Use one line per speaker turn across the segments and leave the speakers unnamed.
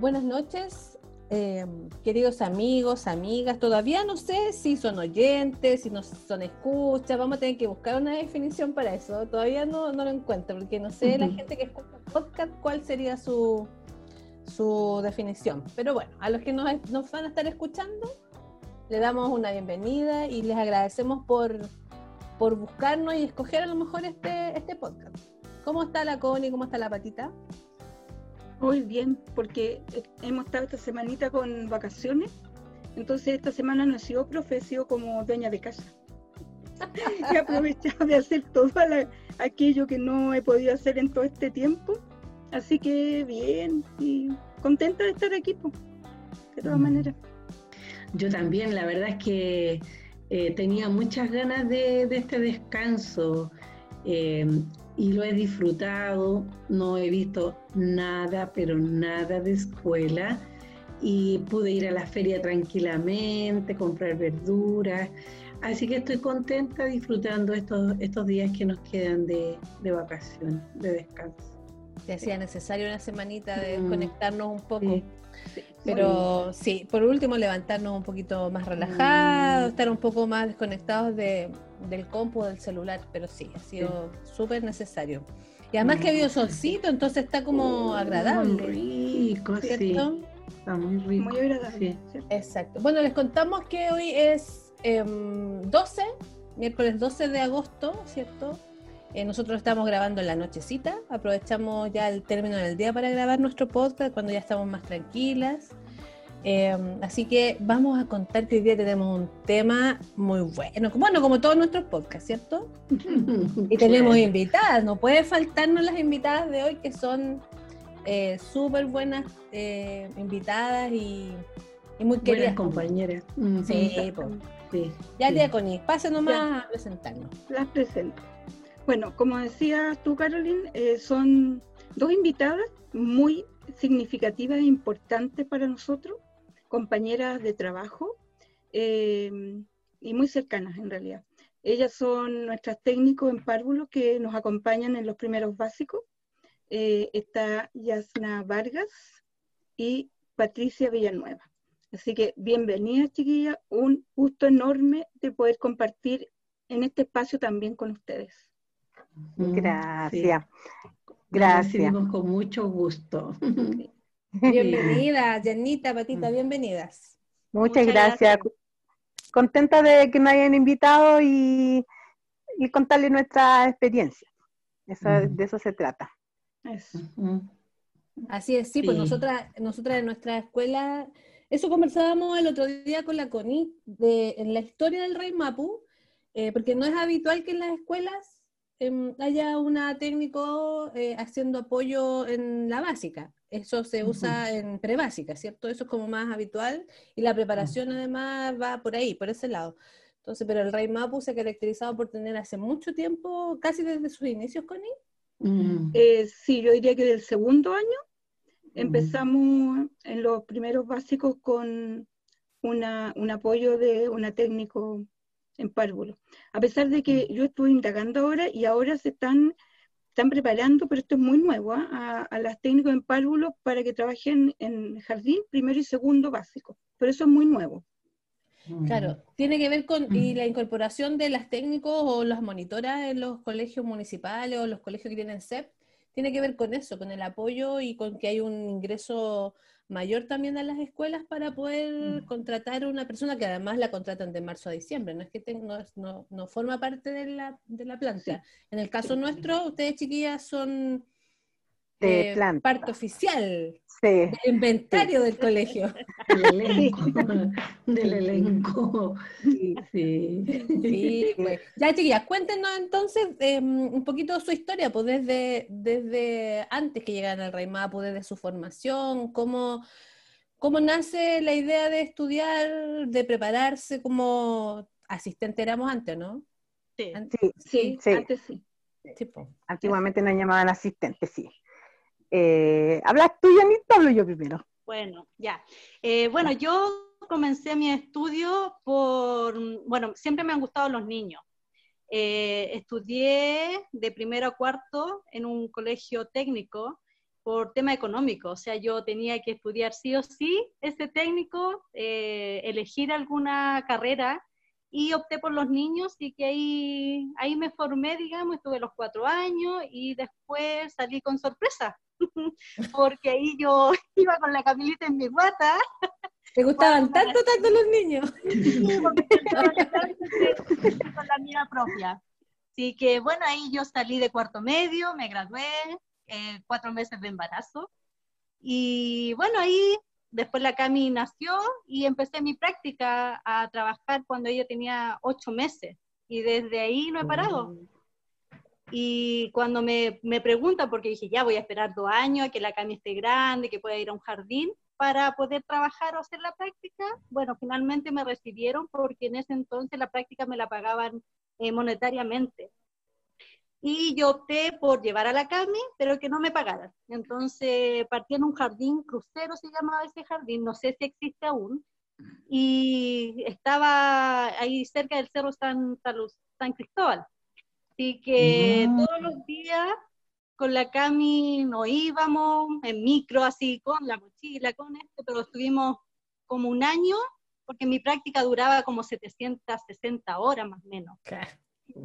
Buenas noches, eh, queridos amigos, amigas. Todavía no sé si son oyentes, si no son escuchas. Vamos a tener que buscar una definición para eso. Todavía no, no lo encuentro, porque no sé la gente que escucha podcast cuál sería su, su definición. Pero bueno, a los que nos, nos van a estar escuchando, le damos una bienvenida y les agradecemos por, por buscarnos y escoger a lo mejor este, este podcast. ¿Cómo está la Connie? ¿Cómo está la patita?
Muy bien, porque hemos estado esta semanita con vacaciones, entonces esta semana no he sido profe, he sido como dueña de casa. he aprovechado de hacer todo aquello que no he podido hacer en todo este tiempo, así que bien, y contenta de estar aquí, de todas mm. maneras.
Yo también, la verdad es que eh, tenía muchas ganas de, este descanso. Eh, y lo he disfrutado, no he visto nada, pero nada de escuela y pude ir a la feria tranquilamente, comprar verduras, así que estoy contenta disfrutando estos, estos días que nos quedan de, de vacación, de descanso.
Te hacía necesario una semanita de mm, desconectarnos un poco. Pero sí, por último levantarnos un poquito más relajados, mm. estar un poco más desconectados de, del compu, del celular, pero sí, ha sido súper necesario. Y además que ha habido solcito, entonces está como agradable.
Muy rico, ¿cierto? sí. Está muy rico.
Muy agradable.
Exacto. Bueno, les contamos que hoy es 12, em, miércoles 12 de agosto, ¿cierto? Eh, nosotros estamos grabando en la nochecita, aprovechamos ya el término del día para grabar nuestro podcast cuando ya estamos más tranquilas. Em, así que vamos a contar que hoy día tenemos un tema muy bueno, bueno, como todos nuestros podcasts, ¿cierto? y tenemos invitadas, no puede faltarnos las invitadas de hoy que son eh, súper buenas eh, invitadas y, muy queridas.
compañeras.
Sí, sí, Ya, tía Connie, pase nomás a presentarnos.
Las presento. Bueno, como decías tú, Caroline, eh, son dos invitadas muy significativas e importantes para nosotros, compañeras de trabajo eh, y muy cercanas en realidad. Ellas son nuestras técnicos en párvulos que nos acompañan en los primeros básicos. Eh, está Yasna Vargas y Patricia Villanueva. Así que bienvenidas, chiquillas. Un gusto enorme de poder compartir en este espacio también con ustedes.
Gracias. Gracias. con mucho gusto.
Bienvenida, Janita, Patita, bienvenidas.
Muchas, gracias. Contenta de que me hayan invitado y, y contarles nuestra experiencia. De eso se trata.
Así es, sí, pues nosotras, nosotras en nuestra escuela, eso conversábamos el otro día con la CONI, de, en la historia del rey Mapu, eh, porque no es habitual que en las escuelas Em, haya una técnico eh, haciendo apoyo en la básica. Eso se usa en prebásica, ¿cierto? Eso es como más habitual y la preparación además va por ahí, por ese lado. Entonces, pero el Rey Mapu se ha caracterizado por tener hace mucho tiempo, casi desde sus inicios, Connie.
Mm. Eh, sí, yo diría que del segundo año empezamos en los primeros básicos con una, un apoyo de una técnico en párvulo. A pesar de que mm. yo estuve indagando ahora y ahora se están, están preparando, pero esto es muy nuevo, ¿ah? a, las técnicos en párvulo para que trabajen en jardín primero y segundo básico. Pero eso es muy nuevo.
Mm. Claro, tiene que ver con y mm. la incorporación de las técnicos o las monitoras en los colegios municipales o los colegios que tienen CEP, tiene que ver con eso, con el apoyo y con que hay un ingreso mayor también a las escuelas para poder mm. contratar a una persona que además la contratan de marzo a diciembre, no es que no, no, forma parte de la, de la planta. En el caso nuestro, ustedes chiquillas son
de eh,
parte oficial del inventario del colegio.
Del elenco. del elenco. Sí,
sí. Pues. Ya, chiquillas, cuéntenos entonces em, un poquito su historia, pues desde, desde antes que llegaran al Rey Mapu, desde su formación, cómo, cómo nace la idea de estudiar, de prepararse como asistente éramos antes, ¿no?
Sí, sí, sí, antes sí. Antiguamente nos llamaban asistentes, sí. Eh, ¿Hablas tú, hablo yo primero?
Bueno, ya. Eh, bueno, yo comencé mi estudio por, bueno, siempre me han gustado los niños. Eh, estudié de primero a cuarto en un colegio técnico por tema económico, o sea, yo tenía que estudiar sí o sí ese técnico, eh, elegir alguna carrera y opté por los niños y que ahí, ahí me formé, digamos, estuve los cuatro años y después salí con sorpresa, porque ahí yo iba con la Camilita en mi guata.
¿Te gustaban tanto, tanto los niños?
Sí, porque con la mía propia. Así que bueno, ahí yo salí de cuarto medio, me gradué, eh, cuatro meses de embarazo. Y bueno, ahí después la Cami nació y empecé mi práctica a trabajar cuando ella tenía ocho meses. Y desde ahí no he parado.
Mm.
Y cuando me, me preguntan, porque dije, ya voy a esperar dos años a que la Cami esté grande, que pueda ir a un jardín para poder trabajar o hacer la práctica, bueno, finalmente me recibieron porque en ese entonces la práctica me la pagaban eh, monetariamente. Y yo opté por llevar a la Cami, pero que no me pagaran. Entonces partí en un jardín, crucero se llamaba ese jardín, no sé si existe aún, y estaba ahí cerca del Cerro San, San Cristóbal. Así que
Mm.
todos los días con la Cami nos íbamos en micro, así con la mochila, con esto, pero estuvimos como un año, porque mi práctica duraba como 760 horas más o menos.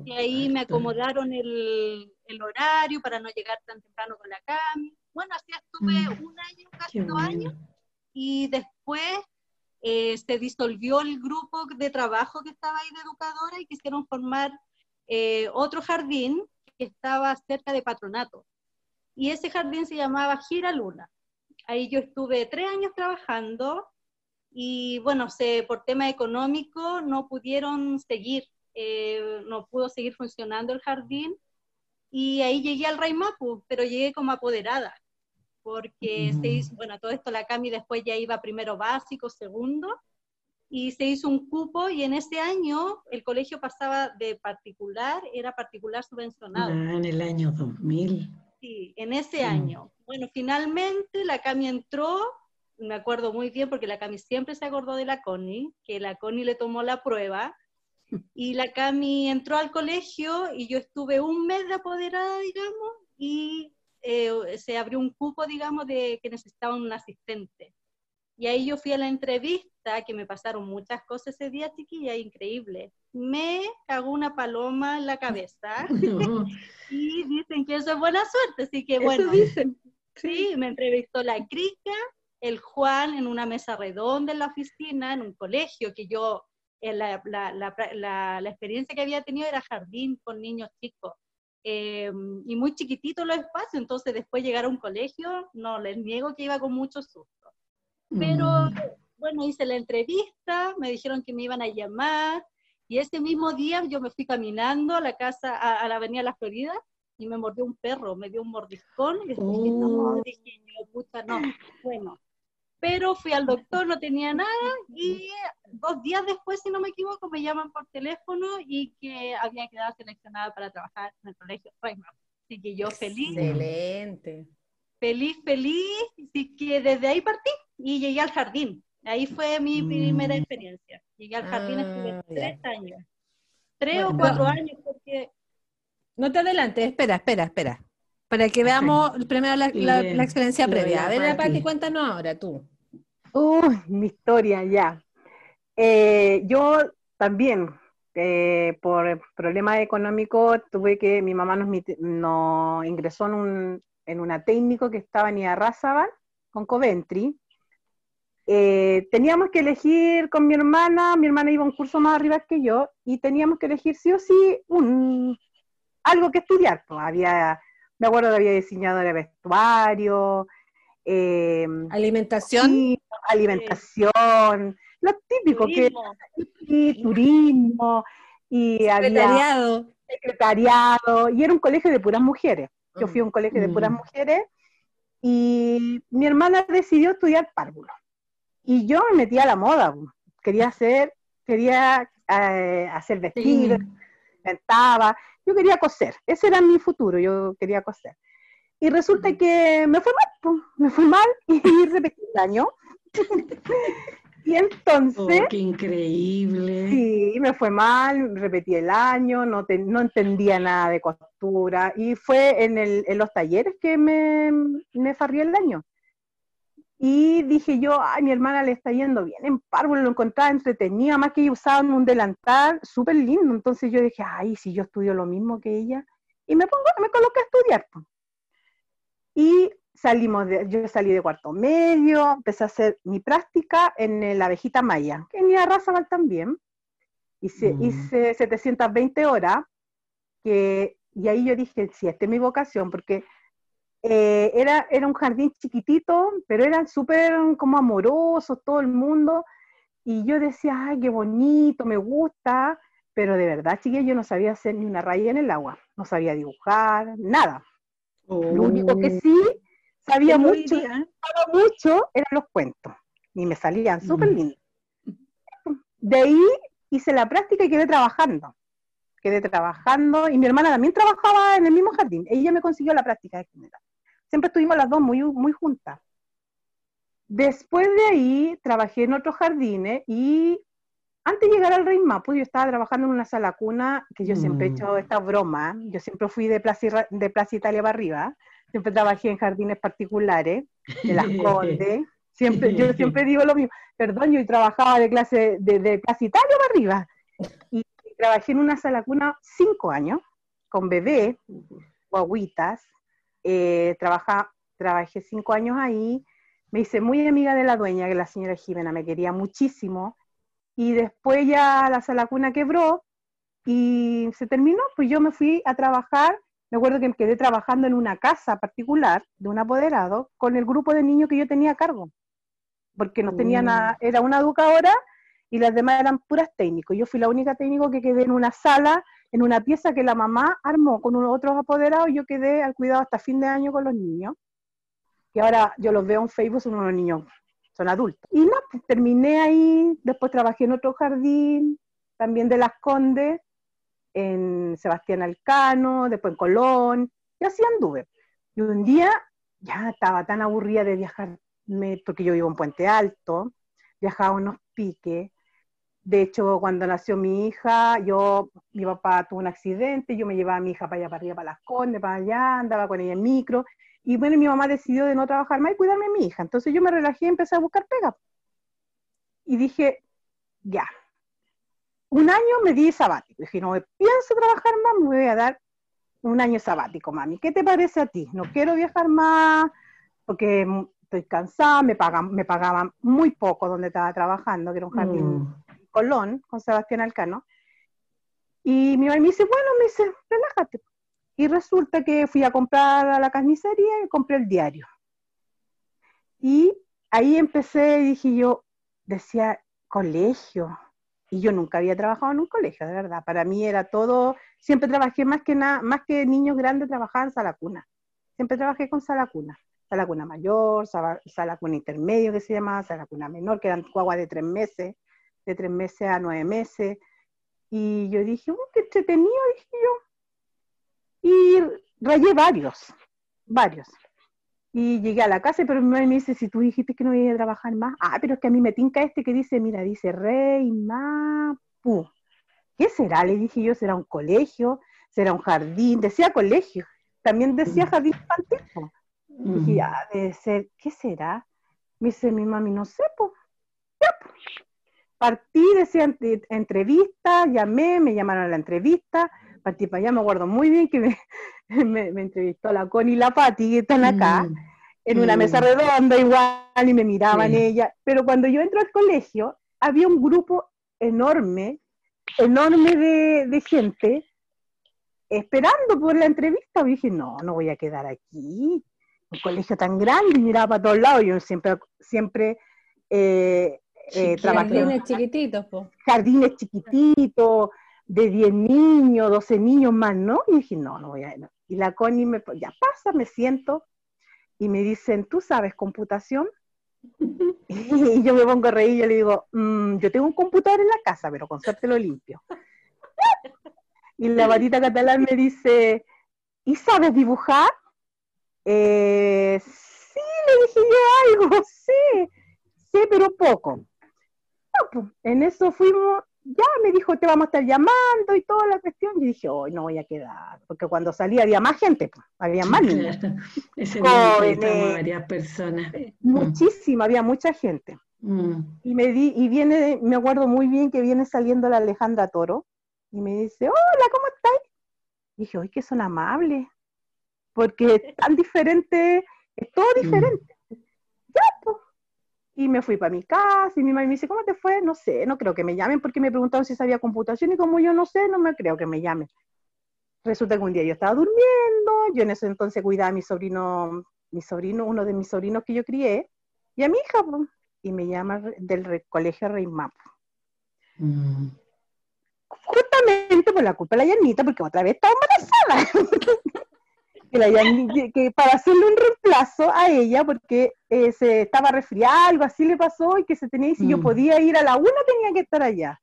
Y ahí me acomodaron el, el horario para no llegar tan temprano con la Cami. Bueno, así estuve
Mm.
un año,
Qué
casi dos
bueno.
años, y después eh, se disolvió el grupo de trabajo que estaba ahí de educadora y quisieron formar eh, otro jardín que estaba cerca de patronato. Y ese jardín se llamaba Gira Luna. Ahí yo estuve tres años trabajando y bueno, se, por tema económico no pudieron seguir, eh, no pudo seguir funcionando el jardín y ahí llegué al Raimapu, pero llegué como apoderada, porque se
Mm.
hizo, bueno, todo esto la Cami después ya iba primero básico, segundo, y se hizo un cupo y en ese año el colegio pasaba de particular, era particular subvencionado.
Ah, en el año 2000.
Sí, en ese
Mm.
año. Bueno, finalmente la Cami entró, me acuerdo muy bien porque la Cami siempre se acordó de la Connie, que la Connie le tomó la prueba, y la Cami entró al colegio y yo estuve un mes de apoderada, digamos, y eh, se abrió un cupo, digamos, de que necesitaban un asistente. Y ahí yo fui a la entrevista, que me pasaron muchas cosas ese día, chiquilla, increíble. Me cagó una paloma en la cabeza
No,
y dicen que eso es buena suerte, así que
Eso
bueno,
dicen.
sí, me entrevistó la Crica, el Juan en una mesa redonda en la oficina, en un colegio, que yo, eh, la, la, la, la- experiencia que había tenido era jardín con niños chicos. eh, y muy chiquititos los espacios, entonces después llegar a un colegio, no les niego que iba con mucho susto. Pero
Mm.
Bueno, hice la entrevista, me dijeron que me iban a llamar y ese mismo día yo me fui caminando a la casa, a, a la avenida La Florida y me mordió un perro, me dio un mordiscón y dije, no,
Oh.
dije, no, pucha, no, bueno. Pero fui al doctor, no tenía nada y dos días después, si no me equivoco, me llaman por teléfono y que había quedado seleccionada para trabajar en el colegio Reima. Así que yo feliz,
Excelente.
feliz, feliz, así que desde ahí partí y llegué al jardín. Ahí fue mi primera
Mm.
experiencia. Llegué al jardín, estuve
Ah, ya.
tres años. Tres
Bueno.
o cuatro años, porque
No te adelantes, espera, espera, espera. Para que veamos primero la, la-
Bien.
la experiencia previa. A ver, la
Pati.
Cuéntanos ahora tú.
Uy, mi historia ya. Eh, yo también, eh, por problemas económicos, tuve que, mi mamá nos, nos ingresó en, un, en una técnico que estaba en Iarrázaval, con Coventry. Eh, teníamos que elegir con mi hermana, mi hermana iba un curso más arriba que yo, y teníamos que elegir sí o sí un, algo que estudiar. Pues había, me acuerdo que había diseñadora de vestuario, eh,
Alimentación.
Sí, alimentación, lo típico que
turismo,
y turismo y había
Secretariado.
secretariado y era un colegio de puras mujeres. Yo fui a un colegio de puras
Mm.
mujeres y mi hermana decidió estudiar párvulo. Y yo me metí a la moda, quería hacer, quería eh, hacer vestidos,
Sí.
inventaba, yo quería coser, ese era mi futuro, yo quería coser. Y resulta que me fue mal, me fue mal y repetí el año. Y entonces...
Oh, ¡Qué increíble!
Sí, me fue mal, repetí el año, no, no entendía nada de costura y fue en, el, en los talleres que me, me farrí el año. Y dije yo, ay, mi hermana le está yendo bien en párvulo, lo encontraba entretenido, más que usaban un delantal súper lindo. Entonces yo dije, ay, si yo estudio lo mismo que ella, y me pongo, me coloqué a estudiar. Y salimos de, yo salí de cuarto medio, empecé a hacer mi práctica en la abejita maya, que en Razabal también. Hice, mm. hice 720 horas, que, y ahí yo dije, sí, esta es mi vocación, porque eh, era, era un jardín chiquitito, pero eran súper como amorosos todo el mundo. Y yo decía, ay, qué bonito, me gusta, pero de verdad, chiquilla, yo no sabía hacer ni una raya en el agua, no sabía dibujar, nada. Lo único que oh. sí sabía mucho, mucho eran los cuentos, y me salían mm. súper lindos. De ahí hice la práctica y quedé trabajando. Quedé trabajando, y mi hermana también trabajaba en el mismo jardín. Ella me consiguió la práctica de general siempre estuvimos las dos muy, muy juntas. Después de ahí trabajé en otros jardines y antes de llegar al Rey Mapu, yo estaba trabajando en una sala cuna, que yo siempre he hecho mm. esta broma, yo siempre fui de Plaza, de Plaza Italia para arriba, siempre trabajé en jardines particulares, de las Condes, siempre, yo siempre digo lo mismo, perdón, yo trabajaba de clase de, de Plaza Italia para arriba, y trabajé en una sala cuna cinco años, con bebé, guaguitas, eh, trabaja, trabajé cinco años ahí, me hice muy amiga de la dueña, que la señora Jimena me quería muchísimo, y después ya la sala cuna quebró y se terminó, pues yo me fui a trabajar, me acuerdo que me quedé trabajando en una casa particular de un apoderado con el grupo de niños que yo tenía a cargo, porque no tenía mm. nada, era una educadora y las demás eran puras técnicos. Yo fui la única técnico que quedé en una sala en una pieza que la mamá armó con unos otros apoderados, yo quedé al cuidado hasta fin de año con los niños, que ahora yo los veo en Facebook, son unos niños, son adultos. Y no, pues, terminé ahí, después trabajé en otro jardín, también de Las Condes, en Sebastián Alcano, después en Colón, y así anduve. Y un día ya estaba tan aburrida de viajar, porque yo vivo en Puente Alto, viajaba unos piques, de hecho, cuando nació mi hija, yo, mi papá tuvo un accidente, yo me llevaba a mi hija para allá, para arriba, para las condes, para allá, andaba con ella en micro, y bueno, mi mamá decidió de no trabajar más y cuidarme a mi hija. Entonces yo me relajé y empecé a buscar pega. Y dije, ya. Un año me di sabático. Dije, no pienso trabajar más, me voy a dar un año sabático, mami. ¿Qué te parece a ti? No quiero viajar más porque estoy cansada, me pagaban, me pagaban muy poco donde estaba trabajando, que era un jardín mm. Colón, con Sebastián Alcano. Y mi mamá me dice, bueno, me dice, relájate. Y resulta que fui a comprar a la carnicería y compré el diario. Y ahí empecé, dije yo, decía, colegio. Y yo nunca había trabajado en un colegio, de verdad. Para mí era todo, siempre trabajé más que nada, más que niños grandes, trabajaba en sala cuna. Siempre trabajé con sala cuna. Sala cuna mayor, sala, sala cuna intermedio que se llamaba, sala cuna menor, que eran guaguas de tres meses de tres meses a nueve meses. Y yo dije, qué entretenido, dije yo. Y rayé varios, varios. Y llegué a la casa, pero mi mamá me dice, si tú dijiste que no iba a trabajar más, ah, pero es que a mí me tinca este que dice, mira, dice Rey Mapu. ¿Qué será? Le dije yo, ¿será un colegio? ¿Será un jardín? Decía colegio. También decía mm. jardín infantil. Dije, ah, debe ser, ¿qué será? Me dice mi mami, no sé, pues. Partí, decía entrevista, llamé, me llamaron a la entrevista, partí para allá, me acuerdo muy bien que me, me, entrevistó la Connie y la Patti, que están acá, mm, en una mesa redonda igual, y me miraban ella, pero cuando yo entro al colegio, había un grupo enorme, enorme de, de gente, esperando por la entrevista, y dije, no, no voy a quedar aquí, un colegio tan grande, y miraba para todos lados, yo siempre, siempre eh,
eh, jardines chiquititos,
Jardines chiquititos, de 10 niños, 12 niños más, ¿no? Y dije, no, no voy a... Y la Connie me, ya pasa, me siento, y me dicen, ¿tú sabes computación? y yo me pongo a reír y yo le digo, mm, yo tengo un computador en la casa, pero con suerte lo limpio. y la batita catalán me dice, ¿y sabes dibujar? Eh, sí, le dije yo algo, sí, sí, pero poco. Pues, en eso fuimos, ya me dijo, te vamos a estar llamando y toda la cuestión. Y dije, hoy no voy a quedar, porque cuando salí había más gente, pues, había más niños.
Ese día varias personas.
Muchísima, había mucha gente. Mm. Y me di, y viene, me acuerdo muy bien que viene saliendo la Alejandra Toro y me dice, hola, ¿cómo estáis? Y dije, ¡ay, que son amables! Porque es tan diferente, es todo mm. diferente. Y me fui para mi casa y mi mamá me dice, ¿cómo te fue? No sé, no creo que me llamen porque me preguntaron si sabía computación y como yo no sé, no me creo que me llamen. Resulta que un día yo estaba durmiendo, yo en ese entonces cuidaba a mi sobrino, mi sobrino, uno de mis sobrinos que yo crié, y a mi hija, y me llama del colegio Rey Mapo. Mm. Justamente por la culpa de la llanita, porque otra vez estaba embarazada. que, la que para hacerle un reemplazo a ella, porque eh, se estaba resfriada, algo así le pasó, y que se tenía, y si yo mm. podía ir a la una, tenía que estar allá.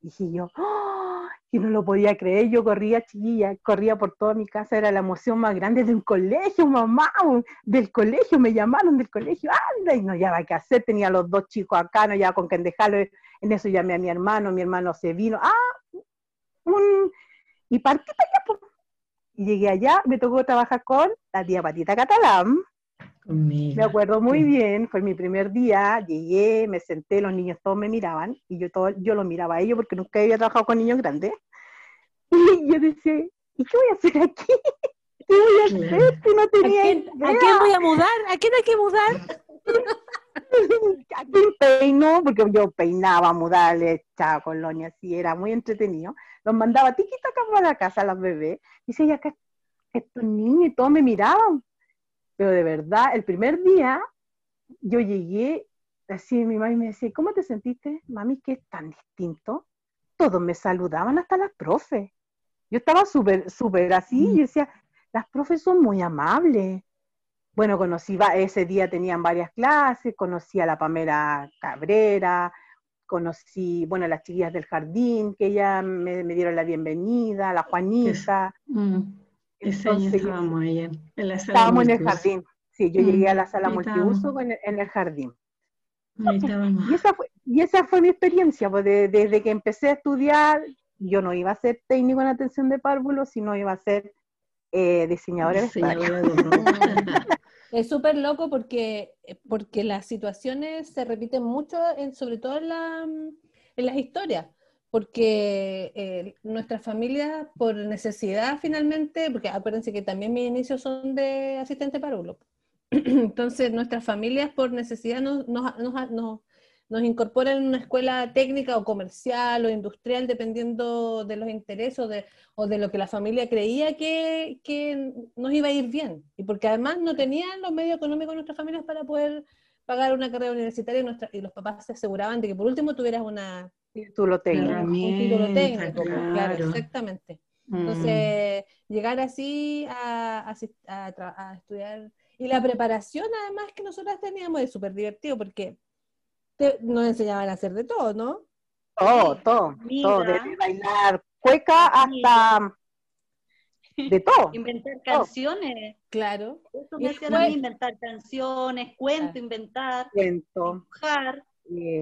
Dije yo, ¡oh! que no lo podía creer, yo corría chiquilla, corría por toda mi casa, era la emoción más grande de un colegio, mamá, del colegio, me llamaron del colegio, anda, y no llevaba qué hacer, tenía los dos chicos acá, no llevaba con quien dejarlo, en eso llamé a mi hermano, mi hermano se vino, ah, un, y partí para allá, y llegué allá, me tocó trabajar con la tía Patita Catalán, me acuerdo muy bien, fue mi primer día, llegué, me senté, los niños todos me miraban y yo todo, yo los miraba a ellos porque nunca había trabajado con niños grandes. Y yo decía, ¿y qué voy a hacer aquí? ¿Qué voy a hacer si no tenía
¿A quién, ¿A quién voy a mudar? ¿A quién hay que mudar?
¿A quién peino? Porque yo peinaba, mudarle, echaba colonia, así, era muy entretenido. Los mandaba tiquita acá para la casa a las bebés. Y decía, acá estos niños y todos me miraban pero de verdad, el primer día yo llegué, así mi mamá me decía, ¿cómo te sentiste, mami, que es tan distinto? Todos me saludaban, hasta las profes. Yo estaba súper, súper así, mm. y decía, las profes son muy amables. Bueno, conocí, ese día tenían varias clases, conocí a la Pamela Cabrera, conocí, bueno, las chiquillas del jardín, que ya me, dieron la bienvenida, la Juanita. Mm.
Entonces, estábamos ahí en, la sala
Estábamos en el jardín. Sí, yo llegué a la sala multiuso en el, jardín. y, esa fue, y esa fue mi experiencia, pues desde que empecé a estudiar, yo no iba a ser técnico en atención de párvulos, sino iba a ser eh, diseñadora de
Es súper loco porque, porque las situaciones se repiten mucho, en, sobre todo en, la, en las historias porque eh, nuestras familias, por necesidad finalmente, porque acuérdense que también mis inicios son de asistente parulo, entonces nuestras familias por necesidad nos, nos, nos, incorporan en una escuela técnica o comercial o industrial, dependiendo de los intereses o de, o de lo que la familia creía que, que, nos iba a ir bien, y porque además no tenían los medios económicos nuestras familias para poder pagar una carrera universitaria y, nuestra, y los papás se aseguraban de que por último tuvieras una
Título técnico. Un
título técnico, pues, claro, exactamente. Entonces, mm. llegar así a, a, estudiar. Y la preparación, además, que nosotras teníamos es súper divertido porque nos enseñaban a hacer de todo, ¿no?
Todo, todo. Todo, desde bailar cueca hasta. De todo.
Inventar canciones.
Claro.
Eso me hacían inventar canciones, cuento, inventar.
Cuento.
Dibujar.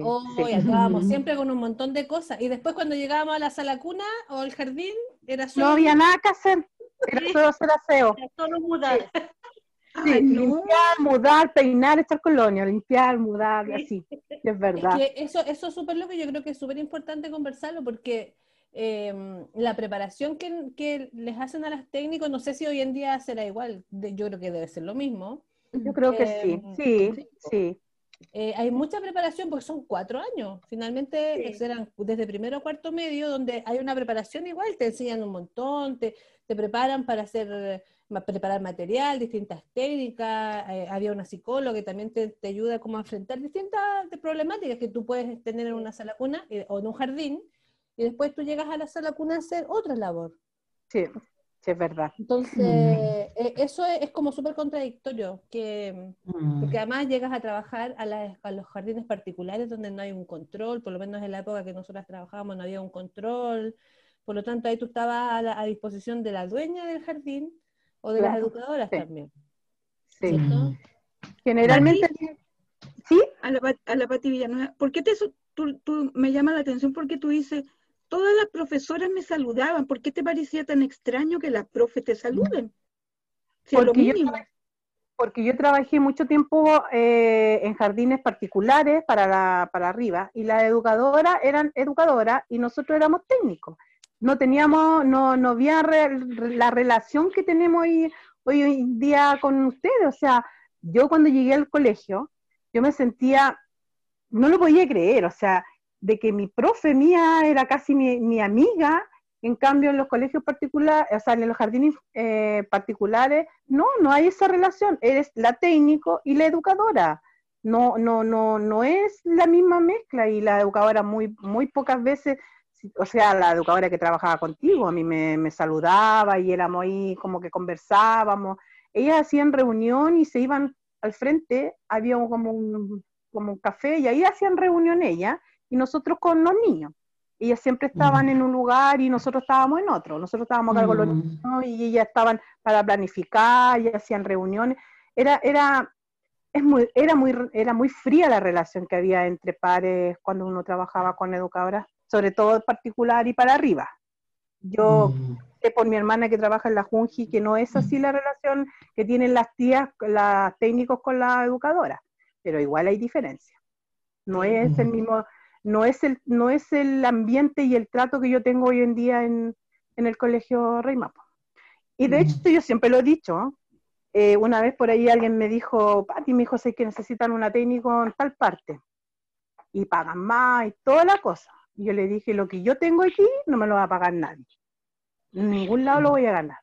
Oh, acabamos siempre con un montón de cosas. Y después cuando llegábamos a la sala cuna o al jardín, era
solo... No había nada que hacer, era solo hacer aseo.
Era solo mudar.
Sí, limpiar, mudar, peinar, echar colonia, limpiar, mudar, así, es verdad.
eso, eso es súper loco, yo creo que es súper importante conversarlo porque em, la preparación que, que, les hacen a las técnicos, no sé si hoy en día será igual, yo creo que debe ser lo mismo.
Yo creo que sí, em, sí, sí.
Eh, hay mucha preparación porque son cuatro años. Finalmente serán desde primero a cuarto medio, donde hay una preparación igual, te enseñan un montón, te, te preparan para hacer preparar material, distintas técnicas, eh, había una psicóloga que también te, te, ayuda como a enfrentar distintas problemáticas que tú puedes tener en una sala cuna eh, o en un jardín, y después tú llegas a la sala cuna a hacer otra labor.
Sí, Sí, es verdad.
Entonces, mm. eh, eso es, como súper contradictorio, que, porque mm. además llegas a trabajar a, los jardines particulares donde no hay un control, por lo menos en la época que nosotras trabajábamos no había un control, por lo tanto ahí tú estabas a, disposición de la dueña del jardín o de las educadoras también.
Sí. Generalmente... ¿Sí?
A la, a la Pati Villanueva, ¿por qué te, tú, me llama la atención porque tú dices, todas las profesoras me saludaban. ¿Por qué te parecía tan extraño que las profes te saluden?
porque, yo, porque yo trabajé mucho tiempo eh, en jardines particulares para, para arriba y las educadoras eran educadoras y nosotros éramos técnicos. No teníamos, no, no había la relación que tenemos hoy, hoy en día con ustedes. O sea, yo cuando llegué al colegio, yo me sentía, no lo podía creer, o sea, de que mi profe mía era casi mi, amiga, en cambio en los colegios particulares, o sea, en los jardines eh, particulares, no, no hay esa relación, eres la técnico y la educadora. No, no, no, no es la misma mezcla y la educadora muy, muy pocas veces, o sea, la educadora que trabajaba contigo, a mí me, me saludaba y éramos ahí como que conversábamos. Ellas hacían reunión y se iban al frente, había como un, como un café y ahí hacían reunión ellas y nosotros con los niños. Ellas siempre estaban mm. en un lugar y nosotros estábamos en otro. Nosotros estábamos a cargo de los mm. niños y ellas estaban para planificar y hacían reuniones. Era, era, es muy, era, muy, era muy fría la relación que había entre pares cuando uno trabajaba con educadoras, sobre todo particular y para arriba. Yo mm. sé por mi hermana que trabaja en la Junji que no es así la relación que tienen las tías, las técnicos con la educadora, pero igual hay diferencia. No es el mismo, no es el, no es el ambiente y el trato que yo tengo hoy en día en, el colegio Rey Mapo. Y de hecho yo siempre lo he dicho, eh, una vez por ahí alguien me dijo, Pati, mi hijo sé que necesitan una técnico en tal parte, y pagan más y toda la cosa. Y yo le dije, lo que yo tengo aquí no me lo va a pagar nadie. En ningún lado lo voy a ganar.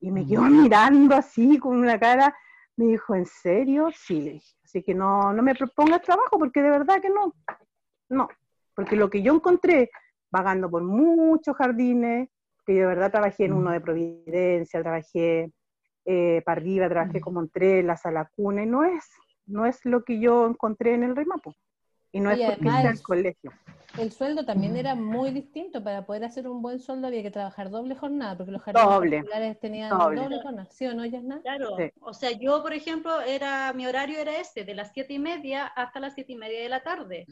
Y me quedó mirando así con una cara, me dijo, ¿en serio? Sí, le dije. Así que no, no me propongas trabajo porque de verdad que no. No, porque lo que yo encontré vagando por muchos jardines, que yo de verdad trabajé en uno mm. de Providencia, trabajé eh, para arriba, trabajé mm. como en la Sala Cuna, y no es, no es lo que yo encontré en el Remapo. Y no es porque sea el colegio.
El sueldo también era muy distinto. Para poder hacer un buen sueldo había que trabajar doble jornada, porque los jardines doble, tenían doble. jornada. ¿Sí o no, Yasna?
Claro. O sea, yo, por ejemplo, era mi horario era ese, de las siete y media hasta las siete y media de la tarde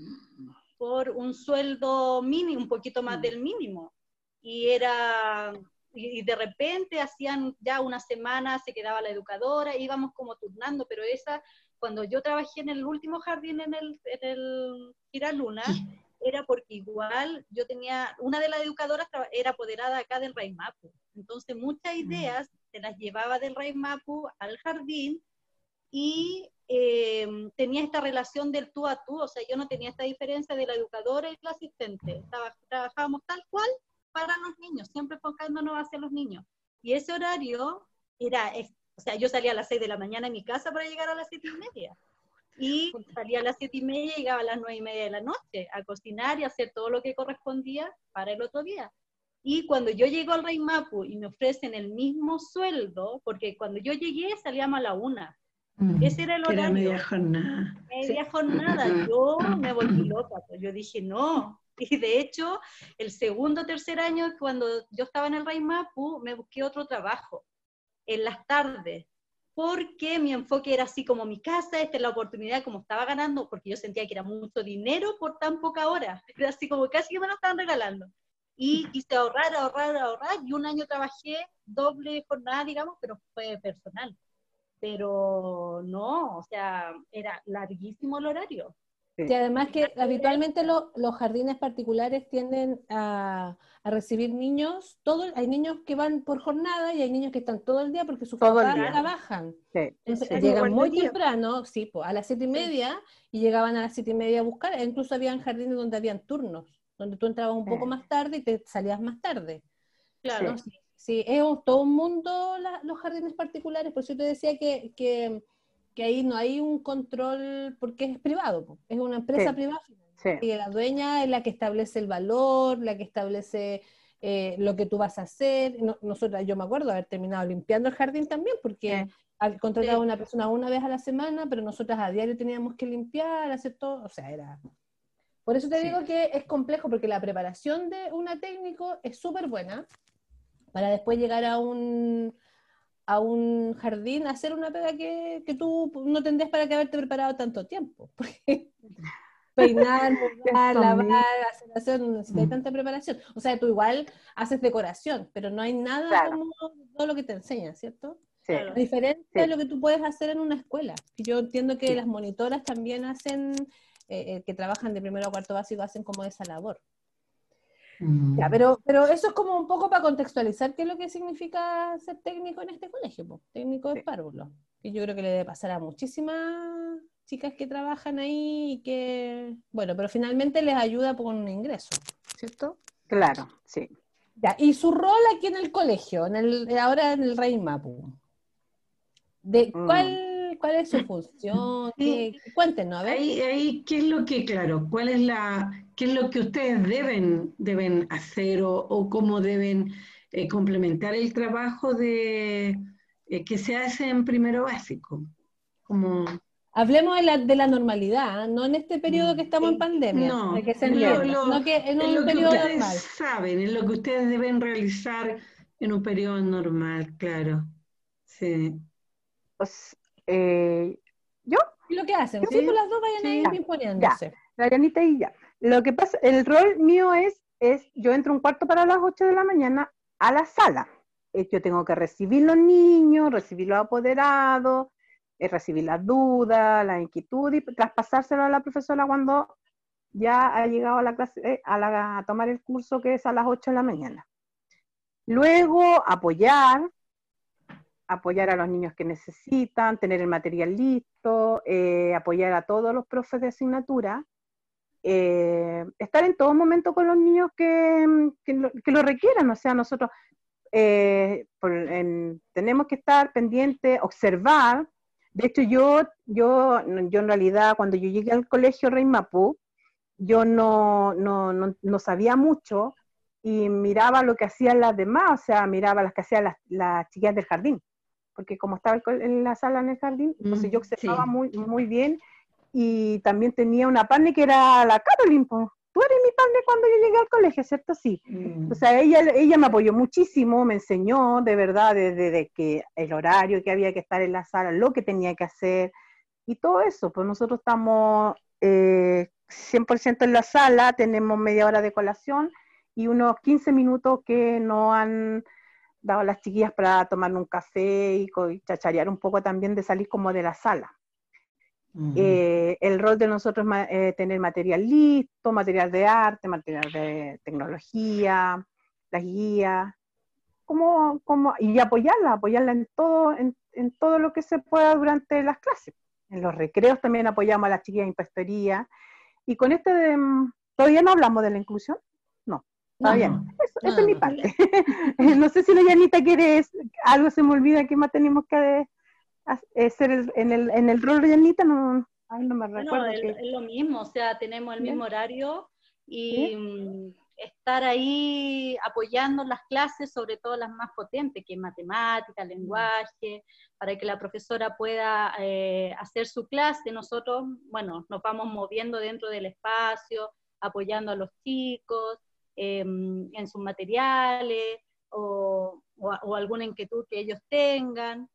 por un sueldo mínimo, un poquito más mm. del mínimo. Y era, y de repente hacían ya una semana, se quedaba la educadora, íbamos como turnando, pero esa, cuando yo trabajé en el último jardín en el, en el Giraluna, era porque igual yo tenía, una de las educadoras era apoderada acá del Mapu. Entonces muchas mm. ideas se las llevaba del Mapu al jardín y eh, tenía esta relación del tú a tú, o sea, yo no tenía esta diferencia de la educadora y la asistente, trabajábamos tal cual para los niños, siempre enfocándonos hacia los niños. Y ese horario era, o sea, yo salía a las 6 de la mañana en mi casa para llegar a las siete y media. Y salía a las siete y media y llegaba a las nueve y media de la noche a cocinar y hacer todo lo que correspondía para el otro día. Y cuando yo llego al Rey Mapu y me ofrecen el mismo sueldo, porque cuando yo llegué salíamos a la una, Mm. Ese era el horario. Era
media jornada.
Media jornada. Yo me volví loca. Pues yo dije, no. Y de hecho, el segundo o tercer año, cuando yo estaba en el Rey Mapu, me busqué otro trabajo en las tardes. Porque mi enfoque era así como mi casa, esta es la oportunidad, como estaba ganando, porque yo sentía que era mucho dinero por tan poca hora. Era así como casi que me lo estaban regalando. Y quise ahorrar, ahorrar, ahorrar. Y un año trabajé doble jornada, digamos, pero fue personal pero no, o sea, era larguísimo el horario.
Y además que habitualmente los jardines particulares tienden a, recibir niños, todo, hay niños que van por jornada y hay niños que están todo el día porque sus papás trabajan. llegan muy temprano, sí, a las siete y media y llegaban a las siete y media a buscar, incluso habían jardines donde habían turnos, donde tú entrabas un poco más tarde y te salías más tarde. Claro. Sí, es todo un mundo los jardines particulares, por eso te decía que, que, ahí no hay un control porque es privado, es una empresa privada. Y la dueña es la que establece el valor, la que establece eh, lo que tú vas a hacer. nosotras, yo me acuerdo haber terminado limpiando el jardín también, porque sí. contratado a una persona una vez a la semana, pero nosotras a diario teníamos que limpiar, hacer todo, o sea, era... Por eso te digo que es complejo, porque la preparación de una técnico es súper buena, para después llegar a un, a un jardín a hacer una pega que, que tú no tendrías para que haberte preparado tanto tiempo. Peinar, mudar, lavar, hacer, hacer, no necesitas mm. tanta preparación. O sea, tú igual haces decoración, pero no hay nada como todo lo que te enseñan, ¿cierto? Sí. La diferencia de lo que tú puedes hacer en una escuela. Yo entiendo que las monitoras también hacen, eh, eh, que trabajan de primero a cuarto básico, hacen como esa labor. Mm. Ya, pero, pero eso es como un poco para contextualizar qué es lo que significa ser técnico en este colegio, técnico de párvulo. Que yo creo que le debe pasar a muchísimas chicas que trabajan ahí y que, bueno, pero finalmente les ayuda con un ingreso, ¿cierto?
Claro, sí.
Ya, y su rol aquí en el colegio, en el, ahora en el Rey Mapu. De, mm. ¿cuál, ¿Cuál es su función? cuéntenos, a ver.
Ahí, ahí, ¿qué es lo que, claro, cuál es la, qué es lo que ustedes deben, deben hacer o, cómo deben eh, complementar el trabajo de, eh, que se hace en primero básico? Como...
Hablemos de la, de la normalidad, ¿eh? no en este periodo que estamos en pandemia, no, que se
no, que en un periodo que ustedes saben, es lo que ustedes deben realizar en un periodo normal, claro. Sí.
Pues, ¿Yo?
Lo que hacen, ¿Sí? Pues las dos vayan a ir imponiéndose.
La llanita y ya. Lo que pasa, el rol mío es, es, yo entro un cuarto para las 8 de la mañana a la sala. Eh, yo tengo que recibir los niños, recibir los apoderados, eh, recibir las dudas, las inquietudes y traspasárselo a la profesora cuando ya ha llegado a la clase, eh, a, tomar el curso que es a las 8 de la mañana. Luego, apoyar, apoyar a los niños que necesitan, tener el material listo, apoyar a todos los profes de asignatura eh, estar en todo momento con los niños que, mm, que, lo, requieran. O sea, nosotros eh, tenemos que estar pendientes, observar. De hecho, yo, yo, yo en realidad, cuando yo llegué al colegio Rey Mapú, yo no, no, no, sabía mucho y miraba lo que hacían las demás, o sea, miraba las que hacían las, las chiquillas del jardín, porque como estaba en la sala en el jardín, entonces yo mm, observaba muy, muy bien y también tenía una partner que era la Caroline, tú eres mi partner cuando yo llegué al colegio, ¿cierto? Sí. Mm. O sea, ella, ella me apoyó muchísimo, me enseñó de verdad desde, que el horario que había que estar en la sala, lo que tenía que hacer y todo eso. Pues nosotros estamos eh, 100% en la sala, tenemos media hora de colación y unos 15 minutos que nos han dado las chiquillas para tomar un café y, y chacharear un poco también de salir como de la sala. Eh, el rol de nosotros es eh, tener material listo, material de arte, material de tecnología, las guías, como, como, y apoyarla, apoyarla en todo, en, todo lo que se pueda durante las clases. En los recreos también apoyamos a las chiquillas de impostería. Y con este, de, mm, ¿todavía no hablamos de la inclusión? No, todavía no. Eso, es mi parte. no sé si la Yanita quiere, algo se me olvida, ¿qué más tenemos que ser en, el, en el rol de Janita, no, no me recuerdo.
es, lo mismo, o sea, tenemos el mismo horario y mm, estar ahí apoyando las clases, sobre todo las más potentes, que es matemática, mm. lenguaje, para que la profesora pueda eh, hacer su clase. Nosotros, bueno, nos vamos moviendo dentro del espacio, apoyando a los chicos em, en sus materiales o, o alguna inquietud que ellos tengan.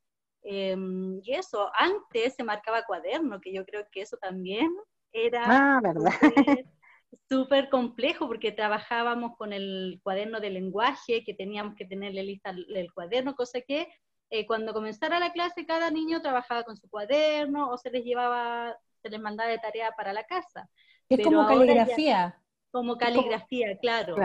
Em, y eso, antes se marcaba cuaderno, que yo creo que eso también era
ah,
súper complejo porque trabajábamos con el cuaderno de lenguaje, que teníamos que tenerle lista el cuaderno, cosa que eh, cuando comenzara la clase cada niño trabajaba con su cuaderno o se les llevaba, se les mandaba de tarea para la casa.
Es como caligrafía.
Como caligrafía, claro.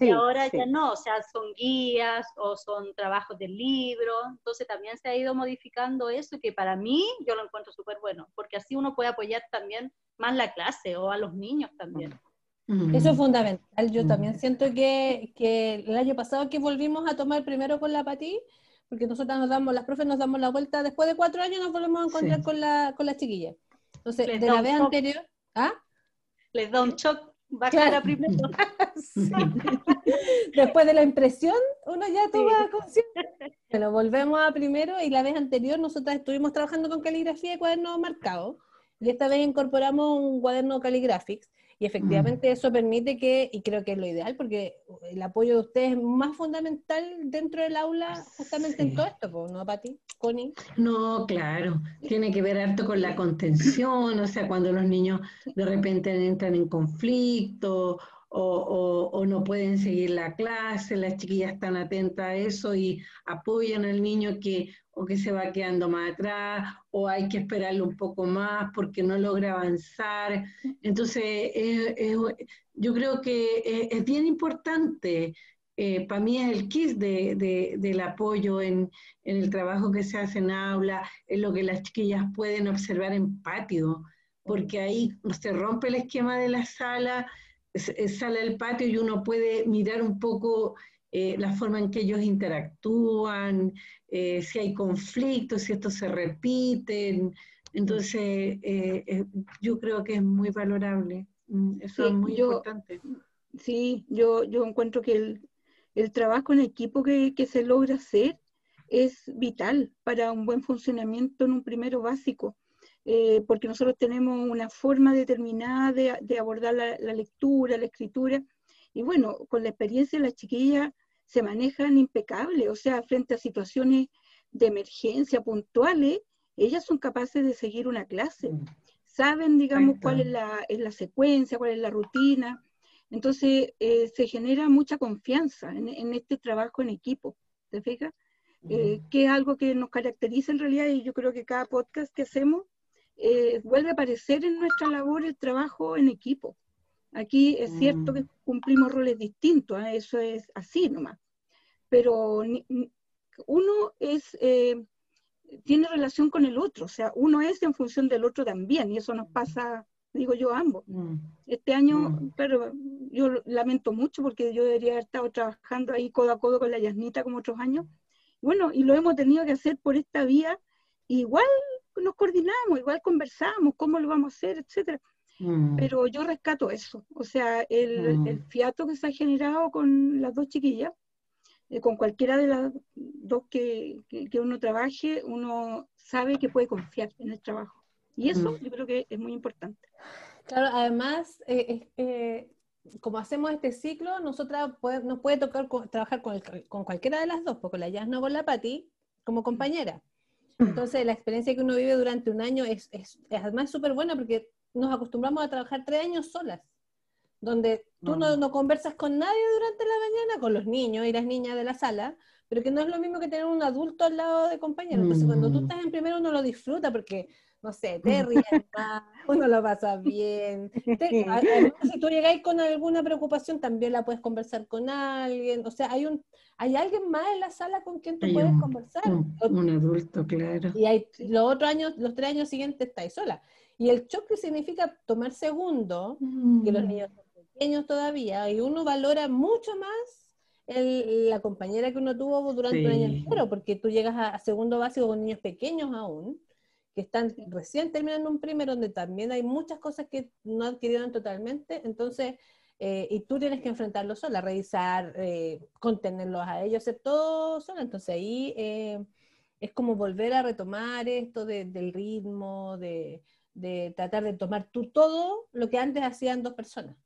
y ahora ya no, o sea, son guías o son trabajos del libro, entonces también se ha ido modificando eso que para mí yo lo encuentro súper bueno, porque así uno puede apoyar también más la clase o a los niños también.
Eso es fundamental. Yo también siento que, que, el año pasado que volvimos a tomar primero con la Pati, porque nosotros nos damos, las profes nos damos la vuelta, después de cuatro años nos volvemos a encontrar con, la, con las chiquillas. Entonces, de la vez anterior, ¿ah?
Les da un shock bajar primero.
Después de la impresión, uno ya toma conciencia. Bueno, volvemos a primero y la vez anterior nosotros estuvimos trabajando con caligrafía y cuadernos marcados. Y esta vez incorporamos un cuaderno Calligraphics. Y efectivamente eso permite que, y creo que es lo ideal, porque el apoyo de ustedes es más fundamental dentro del aula, justamente en todo esto, ¿no, Pati? Connie.
No, claro, tiene que ver harto con la contención, o sea, cuando los niños de repente entran en conflicto o, no pueden seguir la clase, las chiquillas están atentas a eso y apoyan al niño que o que se va quedando más atrás o hay que esperarlo un poco más porque no logra avanzar. Entonces, yo creo que es, bien importante. Eh, para mí es el kit de, del apoyo en, en, el trabajo que se hace en aula, en lo que las chiquillas pueden observar en patio, porque ahí se rompe el esquema de la sala sale al patio y uno puede mirar un poco eh, la forma en que ellos interactúan, eh, si hay conflictos, si estos se repiten. Entonces, eh, yo creo que es muy valorable. Mm, eso es muy importante.
Sí, yo, yo encuentro que el, el trabajo en equipo que, que, se logra hacer es vital para un buen funcionamiento en un primero básico. Eh, porque nosotros tenemos una forma determinada de, abordar la, lectura, la escritura, y bueno, con la experiencia las chiquillas se manejan impecables, o sea, frente a situaciones de emergencia puntuales, ellas son capaces de seguir una clase, mm. saben, digamos, cuál es la, secuencia, cuál es la rutina, entonces eh, se genera mucha confianza en, este trabajo en equipo, ¿te fijas? Eh, que es algo que nos caracteriza en realidad y yo creo que cada podcast que hacemos eh, vuelve a aparecer en nuestra labor el trabajo en equipo. Aquí es cierto que mm. cumplimos roles distintos, ¿eh? eso es así nomás, pero uno es, eh, tiene relación con el otro, o sea, uno es en función del otro también, y eso nos pasa, digo yo, a ambos. Mm. Este año, mm. pero yo lamento mucho porque yo debería haber estado trabajando ahí codo a codo con la Yasnita como otros años. Bueno, y lo hemos tenido que hacer por esta vía, igual nos coordinamos, igual conversamos, cómo lo vamos a hacer, etcétera. Mm. Pero yo rescato eso, o sea, el, mm. fiato que se ha generado con las dos chiquillas, eh, con cualquiera de las dos que, uno trabaje, uno sabe que puede confiar en el trabajo. Y eso mm. yo creo que es muy importante.
Claro, además, eh, eh, como hacemos este ciclo, nosotras nos puede tocar trabajar con, con, cualquiera de las dos, porque la Yasna o con la Pati, como compañera. Entonces, la experiencia que uno vive durante un año es, es, además súper buena porque nos acostumbramos a trabajar tres años solas, donde tú no, no, conversas con nadie durante la mañana, con los niños y las niñas de la sala, pero que no es lo mismo que tener un adulto al lado de compañero. Entonces, cuando tú mm. estás en primero, uno lo disfruta porque no sé, te más, uno lo pasa bien. si tú llegáis con alguna preocupación, también la puedes conversar con alguien. O sea, hay un hay alguien más en la sala con quien tú puedes conversar.
Un, adulto, claro.
Y hay, los otros años, los tres años siguientes estáis sola. Y el choque significa tomar segundo, que los mm. niños son pequeños todavía, y uno valora mucho más la compañera que uno tuvo durante un año entero, porque tú llegas a segundo básico con niños pequeños aún, que están recién terminando un primero, donde también hay muchas cosas que no adquirieron totalmente, entonces, eh, y tú tienes que enfrentarlo sola, revisar, eh, contenerlos a ellos, hacer todo sola, entonces ahí eh, es como volver a retomar esto del ritmo, de, tratar de tomar tú todo lo que antes hacían dos personas.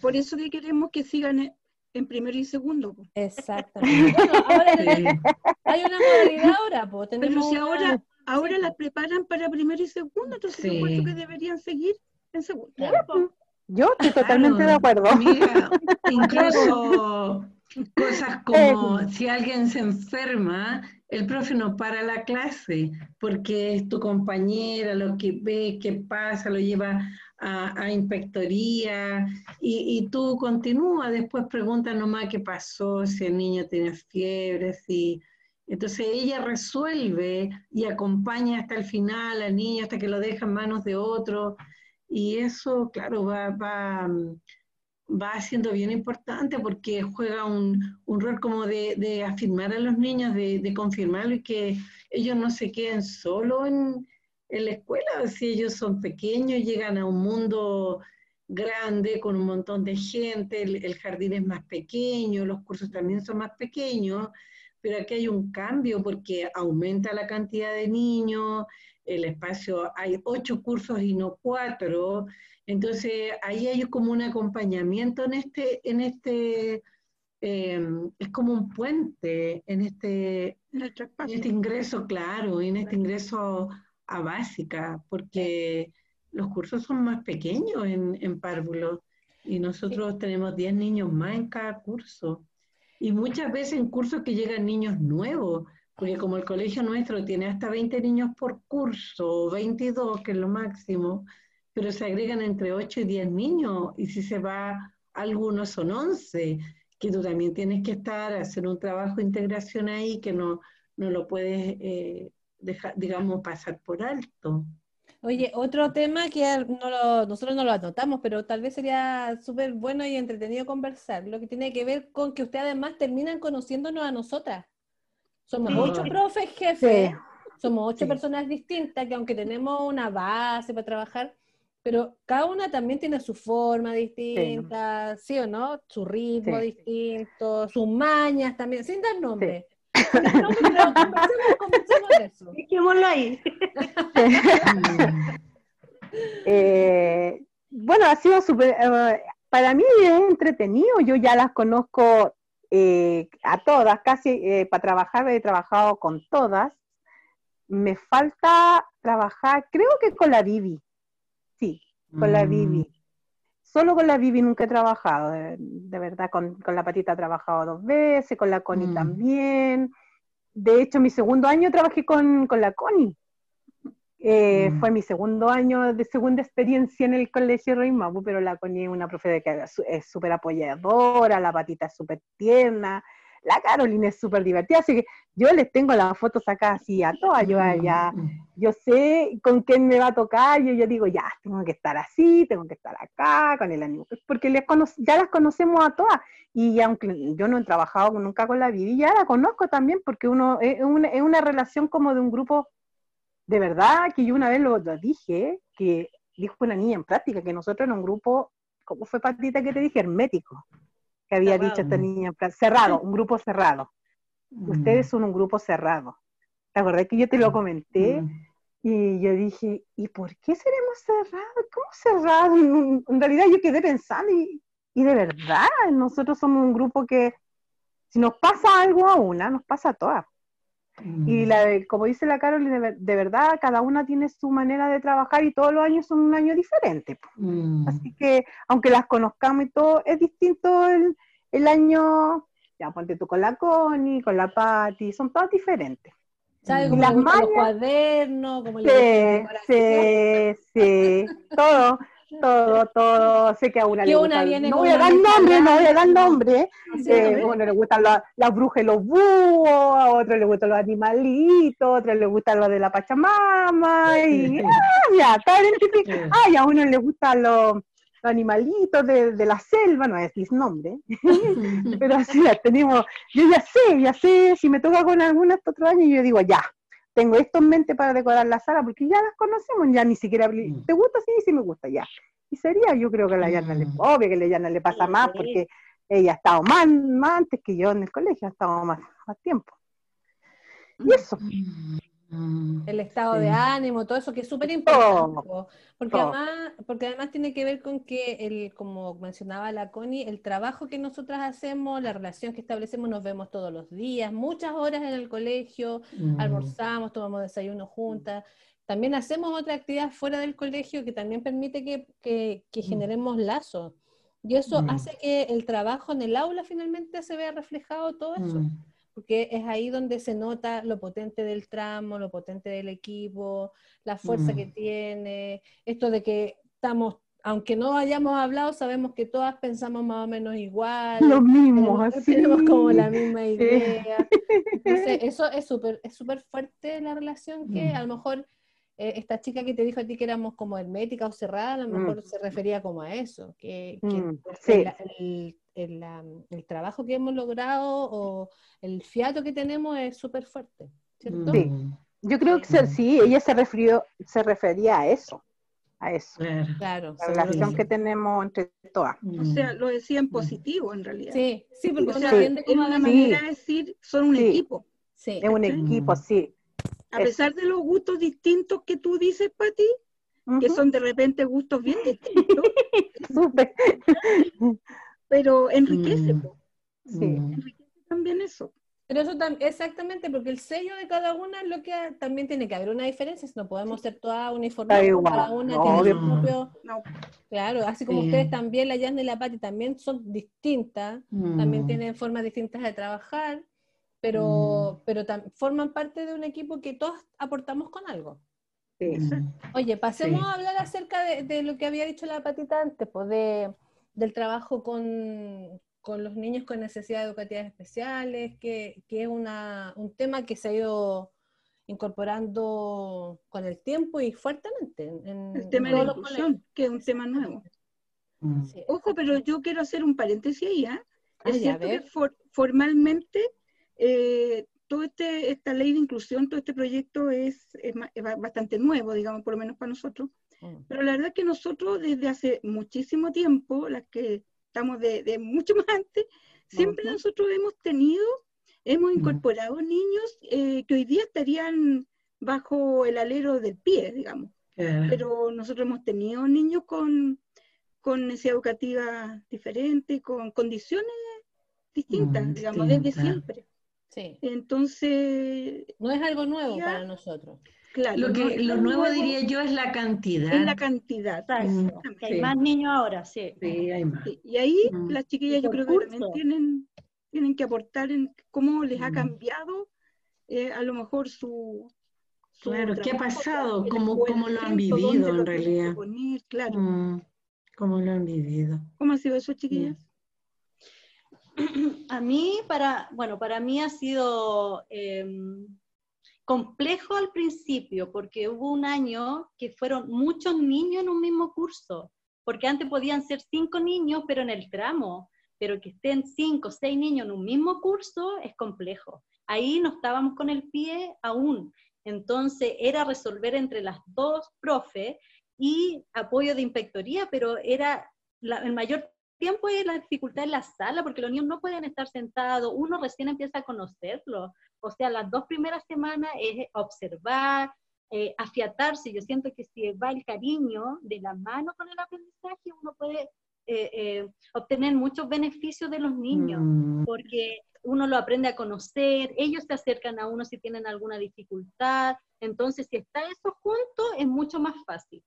por, eso que queremos que sigan en primero y segundo.
Exactamente. ahora hay una modalidad ahora, pues.
Pero si ahora, ahora las preparan para primero y segundo, entonces sí. supuesto que deberían seguir en segundo.
Yo estoy totalmente de acuerdo.
incluso cosas como eh. si alguien se enferma, el profe no para la clase porque es tu compañera, lo que ve, qué pasa, lo lleva a, inspectoría y, tú continúas, después pregunta nomás qué pasó, si el niño tiene fiebre, si... Entonces ella resuelve y acompaña hasta el final al niño, hasta que lo deja en manos de otro. Y eso, claro, va, va, va siendo bien importante porque juega un, un rol como de, de, afirmar a los niños, de, de confirmarlo y que ellos no se queden solo en, en la escuela, si ellos son pequeños, llegan a un mundo grande con un montón de gente, el, jardín es más pequeño, los cursos también son más pequeños, pero aquí hay un cambio porque aumenta la cantidad de niños, el espacio, hay ocho cursos y no cuatro, Entonces, ahí hay como un acompañamiento en este, en este, eh, es como un puente en este, en este ingreso, claro, en este ingreso a básica, porque los cursos son más pequeños en, en párvulos y nosotros tenemos 10 niños más en cada curso. Y muchas veces en cursos que llegan niños nuevos, porque como el colegio nuestro tiene hasta 20 niños por curso, 22 que es lo máximo, pero se agregan entre 8 y 10 niños, y si se va, algunos son 11, que tú también tienes que estar, hacer un trabajo de integración ahí que no, no lo puedes, eh, dejar, digamos, pasar por alto.
Oye, otro tema que no nosotros no lo anotamos, pero tal vez sería súper bueno y entretenido conversar, lo que tiene que ver con que ustedes además terminan conociéndonos a nosotras. Somos ocho profes jefes, somos ocho personas distintas que aunque tenemos una base para trabajar, pero cada una también tiene su forma distinta, ¿sí, o no? Su ritmo distinto, sus mañas también, sin dar nombre. No, pero comencemos, de eso.
Dejémoslo ahí.
Eh, bueno, ha sido súper, eh, para mí es entretenido, yo ya las conozco eh, a todas, casi para trabajar he trabajado con todas. Me falta trabajar, creo que con la Vivi, sí, con la Vivi. Solo con la Vivi nunca he trabajado, de, verdad, con, la patita he trabajado dos veces, con la Connie mm. también. De hecho, mi segundo año trabajé con, la Connie. Eh, mm. Fue mi segundo año de segunda experiencia en el colegio Rey Mapu, pero la Connie es una profe que es súper apoyadora, la patita es súper tierna, la Carolina es súper divertida, así que yo les tengo las fotos acá así a todas, yo ya, yo sé con quién me va a tocar, yo, yo digo, ya, tengo que estar así, tengo que estar acá, con el ánimo, porque ya las conocemos a todas, y aunque yo no he trabajado nunca con la Vivi, ya la conozco también, porque uno es una, relación como de un grupo, de verdad, que yo una vez lo, dije, que dijo una niña en práctica, que nosotros en un grupo, ¿cómo fue Patita que te dije? Hermético que había dicho esta niña, cerrado, un grupo cerrado. Mm. Ustedes son un grupo cerrado. ¿Te acordás que yo te lo mm. comenté? Mm. Y yo dije, ¿y por qué seremos cerrados? ¿Cómo cerrados? En realidad yo quedé pensando y, y de verdad, nosotros somos un grupo que si nos pasa algo a una, nos pasa a todas. Y la, como dice la Carol, de, verdad, cada una tiene su manera de trabajar y todos los años son un año diferente. Mm. Así que, aunque las conozcamos y todo, es distinto el, el año, ya ponte tú con la Connie, con la Patti, son todas diferentes.
¿Sabes? Como las los cuadernos, como
sí, sí, sí, todo todo, todo, sé que a una le gusta, no voy a dar nombre, no voy a dar nombre, eh, bueno, le gustan las brujas y los búhos, a otro le gustan los animalitos, a otro le gusta lo de la Pachamama, y ah, ya, está identificado, ah, a uno le gustan los, animalitos de, de, la selva, no es mi nombre, pero así la tenemos, yo ya sé, ya sé, si me toca con alguna hasta otro año, yo digo, ya, tengo esto en mente para decorar la sala, porque ya las conocemos, ya ni siquiera, mm. ¿te gusta? Sí, sí me gusta, ya. Y sería, yo creo que a la Yana le, mm. obvio que a la Yana le pasa más, porque ella ha estado más, más, antes que yo en el colegio, ha estado más, más tiempo. Y eso.
Mm. Mm, el estado de ánimo, todo eso que es súper importante. porque, además, porque además tiene que ver con que, el, como mencionaba la Connie, el trabajo que nosotras hacemos, la relación que establecemos, nos vemos todos los días, muchas horas en el colegio, mm. almorzamos, tomamos desayuno juntas. También hacemos otra actividad fuera del colegio que también permite que, que, mm. generemos lazos. Y eso hace que el trabajo en el aula finalmente se vea reflejado todo eso porque es ahí donde se nota lo potente del tramo, lo potente del equipo, la fuerza que mm. tiene, esto de que estamos, aunque no hayamos hablado, sabemos que todas pensamos más o menos igual.
Lo mismo, así.
Tenemos como la misma idea. Entonces, eso es súper es súper fuerte la relación que mm. a lo mejor eh, esta chica que te dijo a ti que éramos como hermética o cerrada, a lo mm. mejor se refería como a eso, que, el, el, trabajo que hemos logrado o el fiato que tenemos es súper fuerte, ¿cierto?
Sí, yo creo que sí, ella se, refirió, se refería a eso, a eso.
Claro.
La relación que tenemos entre todas.
O sea, lo decía en positivo en realidad.
Sí, sí, porque
o sea, es una manera de decir, son un equipo.
Sí. Es un equipo, sí.
A pesar de los gustos distintos que tú dices, Pati, que son de repente gustos bien distintos. Pero enriquece,
Mm.
Sí.
Mm.
enriquece también eso.
Pero eso tam- exactamente, porque el sello de cada una es lo que ha- también tiene que haber una diferencia, si no podemos ser todas uniformes, cada una
no,
tiene su propio,
No,
claro, así como
Sí.
ustedes también, la Yasna y la Patti también son distintas, también
Mm.
tienen formas distintas de trabajar, pero, pero tam- forman parte de un equipo que todos aportamos con algo.
Sí.
Mm.
Oye, pasemos
Sí.
a hablar acerca de, de lo que había dicho la patita antes, pues de, del trabajo con, con los niños con necesidades educativas especiales, que, que es una, un tema que se ha ido incorporando con el tiempo y fuertemente. en-
el tema de la inclusión, que es un tema nuevo.
Mm.
Sí.
Ojo, pero yo quiero hacer un paréntesis ahí, ¿ah?
Ah,
Es cierto que for- formalmente eh, todo este, esta ley de inclusión, todo este proyecto es, es bastante nuevo, digamos, por lo menos para nosotros.
Mm.
Pero la verdad es que nosotros desde hace muchísimo tiempo, las que estamos de, de mucho más antes, siempre nosotros hemos tenido, hemos
Mm.
incorporado niños eh, que hoy día estarían bajo el alero del pie, digamos. Pero nosotros hemos tenido niños con, con necesidad educativa diferente, con condiciones distintas,
Mm,
digamos, desde siempre.
Sí.
Entonces,
No es algo nuevo
Ya.
para nosotros.
Claro,
Lo, que, lo nuevo diría yo es la cantidad.
es la cantidad.
Hay
Sí.
más niños ahora, sí.
Sí, hay más.
Sí, Y ahí
Mm.
las chiquillas yo creo que también tienen, tienen que aportar en cómo les ha
Mm.
cambiado eh, a lo mejor su... su
Claro, ¿qué ha pasado? ¿Cómo-
escuela,
cómo lo han vivido, en realidad?
poner, claro.
Mm, ¿Cómo lo han vivido?
¿Cómo ha sido eso, chiquillas?
A mí, para, bueno, para mí ha sido eh, complejo al principio, porque hubo un año que fueron muchos niños en un mismo curso, porque antes podían ser cinco niños, pero en el tramo, pero que estén cinco o seis niños en un mismo curso es complejo. Ahí no estábamos con el pie aún, entonces era resolver entre las dos profes y apoyo de inspectoría, pero era el mayor tiempo es la dificultad en la sala, porque los niños no pueden estar sentados, uno recién empieza a conocerlo. O sea, las dos primeras semanas es observar, eh, afiatarse. Yo siento que si va el cariño de la mano con el aprendizaje, uno puede eh, eh, obtener muchos beneficios de los niños,
Mm,
porque uno lo aprende a conocer, ellos se acercan a uno si tienen alguna dificultad. Entonces, si está eso junto, es mucho más fácil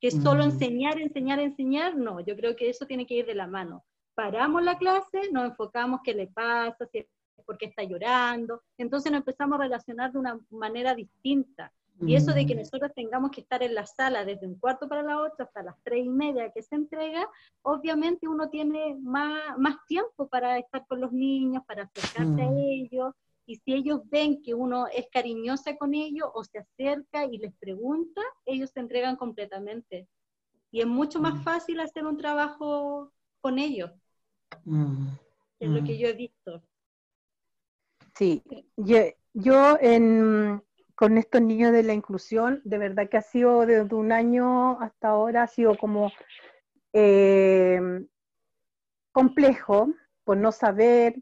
que solo
Mm.
enseñar, enseñar, enseñar, no, yo creo que eso tiene que ir de la mano. Paramos la clase, nos enfocamos qué le pasa, si por qué está llorando, entonces nos empezamos a relacionar de una manera distinta. Y eso de que
mm,
nosotros tengamos que estar en la sala desde un cuarto para la otra hasta las tres y media que se entrega, obviamente uno tiene más, más tiempo para estar con los niños, para acercarse a
Mm.
ellos, y si ellos ven que uno es cariñosa con ellos o se acerca y les pregunta, ellos se entregan completamente. Y es mucho más
Mm.
fácil hacer un trabajo con ellos,
mm,
es lo
mm.
que yo he visto.
Sí, yo, con estos niños de la inclusión, de verdad que ha sido desde un año hasta ahora, ha sido como eh, complejo por no saber,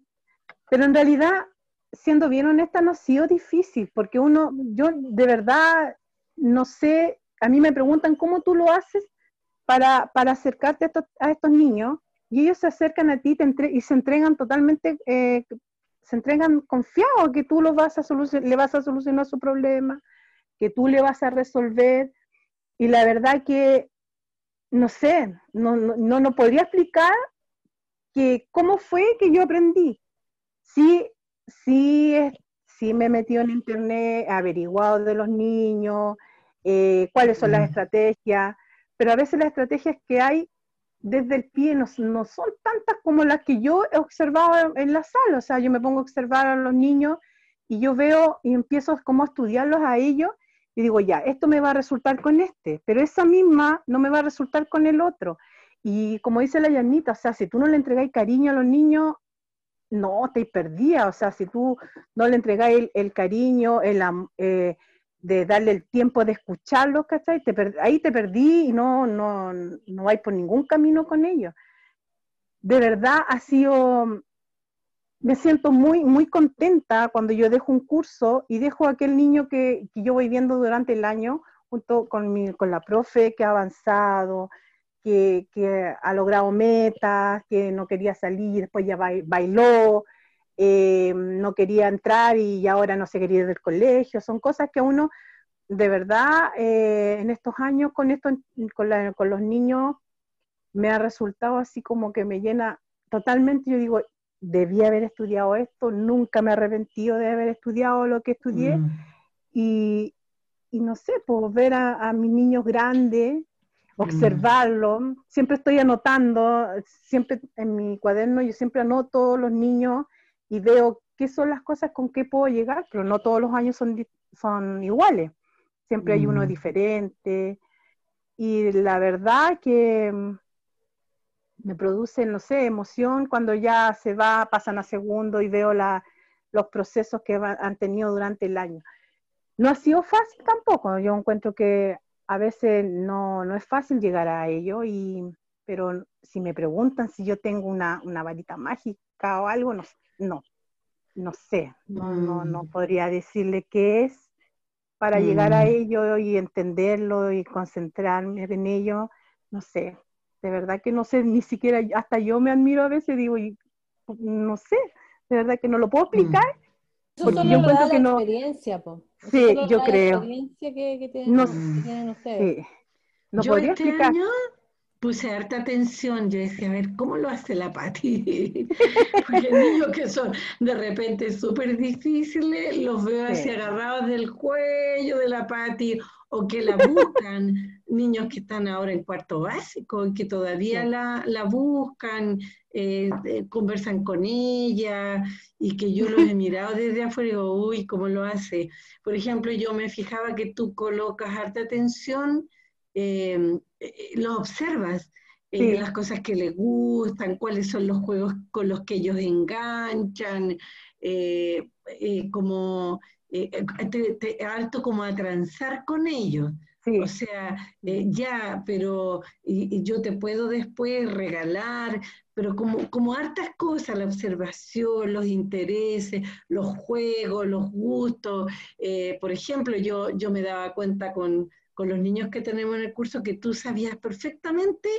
pero en realidad, siendo bien honesta, no ha sido difícil, porque uno, yo de verdad no sé, a mí me preguntan cómo tú lo haces para, acercarte a estos, niños, y ellos se acercan a ti y se entregan totalmente eh, se entregan confiados que tú lo vas a le vas a solucionar su problema, que tú le vas a resolver. Y la verdad que, no sé, no, no, no, no podría explicar que cómo fue que yo aprendí. Sí, sí, sí me he metido en internet, he averiguado de los niños, eh, cuáles son las
Mm.
estrategias, pero a veces las estrategias que hay desde el pie no, no son tantas como las que yo he observado en la sala. O sea, yo me pongo a observar a los niños y yo veo y empiezo como a estudiarlos a ellos y digo, ya, esto me va a resultar con este, pero esa misma no me va a resultar con el otro. Y como dice la Yanita, o sea, si tú no le entregáis cariño a los niños, no, te perdía. O sea, si tú no le entregáis el, cariño, el, eh, de darle el tiempo de escucharlos, ¿cachai? Te ahí te perdí y no, no, no hay por ningún camino con ellos. De verdad ha sido, me siento muy, muy contenta cuando yo dejo un curso y dejo a aquel niño que, que yo voy viendo durante el año, junto con, mi, con la profe que ha avanzado, que, que, ha logrado metas, que no quería salir, después ya bailó, eh, no quería entrar y ahora no se quería ir del colegio. Son cosas que uno, de verdad, eh, en estos años con, esto, con, con los niños, me ha resultado así como que me llena totalmente. Yo digo, debía haber estudiado esto, nunca me he arrepentido de haber estudiado lo que estudié. Mm. Y, y, no sé, pues ver a, a mis niños grandes, mm. observarlo, siempre estoy anotando, siempre en mi cuaderno yo siempre anoto los niños y veo qué son las cosas con qué puedo llegar, pero no todos los años son, son iguales, siempre hay uno mm. diferente. Y la verdad que me produce, no sé, emoción cuando ya se va, pasan a segundo y veo la, los procesos que han tenido durante el año. No ha sido fácil tampoco, yo encuentro que a veces no, no es fácil llegar a ello, y, pero si me preguntan si yo tengo una, una varita mágica o algo, no, no, no sé, no, no, no mm. podría decirle qué es para llegar a mm. ello y entenderlo y concentrarme en ello, no sé, de verdad que no sé, ni siquiera, hasta yo me admiro a veces, digo, y, no sé, de verdad que no lo puedo explicar.
Eso porque yo encuentro que no. Experiencia, po.
Sí, yo creo.
Experiencia que, que, tienen, no, ustedes.
Sí. No yo podría este explicar. Año
puse harta atención, yo decía, a ver, ¿cómo lo hace la Pati? Porque niños que son de repente súper difíciles, los veo así agarrados del cuello de la Pati, o que la buscan, niños que están ahora en cuarto básico y que todavía la, la, buscan, eh, eh, conversan con ella y que yo los he mirado desde afuera y digo, uy, ¿cómo lo hace? Por ejemplo, yo me fijaba que tú colocas harta atención, eh, lo observas. las cosas que les gustan, cuáles son los juegos con los que ellos enganchan, como eh, eh, te, alto como a transar con ellos. O sea, eh, ya, pero y, yo te puedo después regalar, pero como, como hartas cosas, la observación, los intereses, los juegos, los gustos. por ejemplo, yo, yo me daba cuenta con, con los niños que tenemos en el curso que tú sabías perfectamente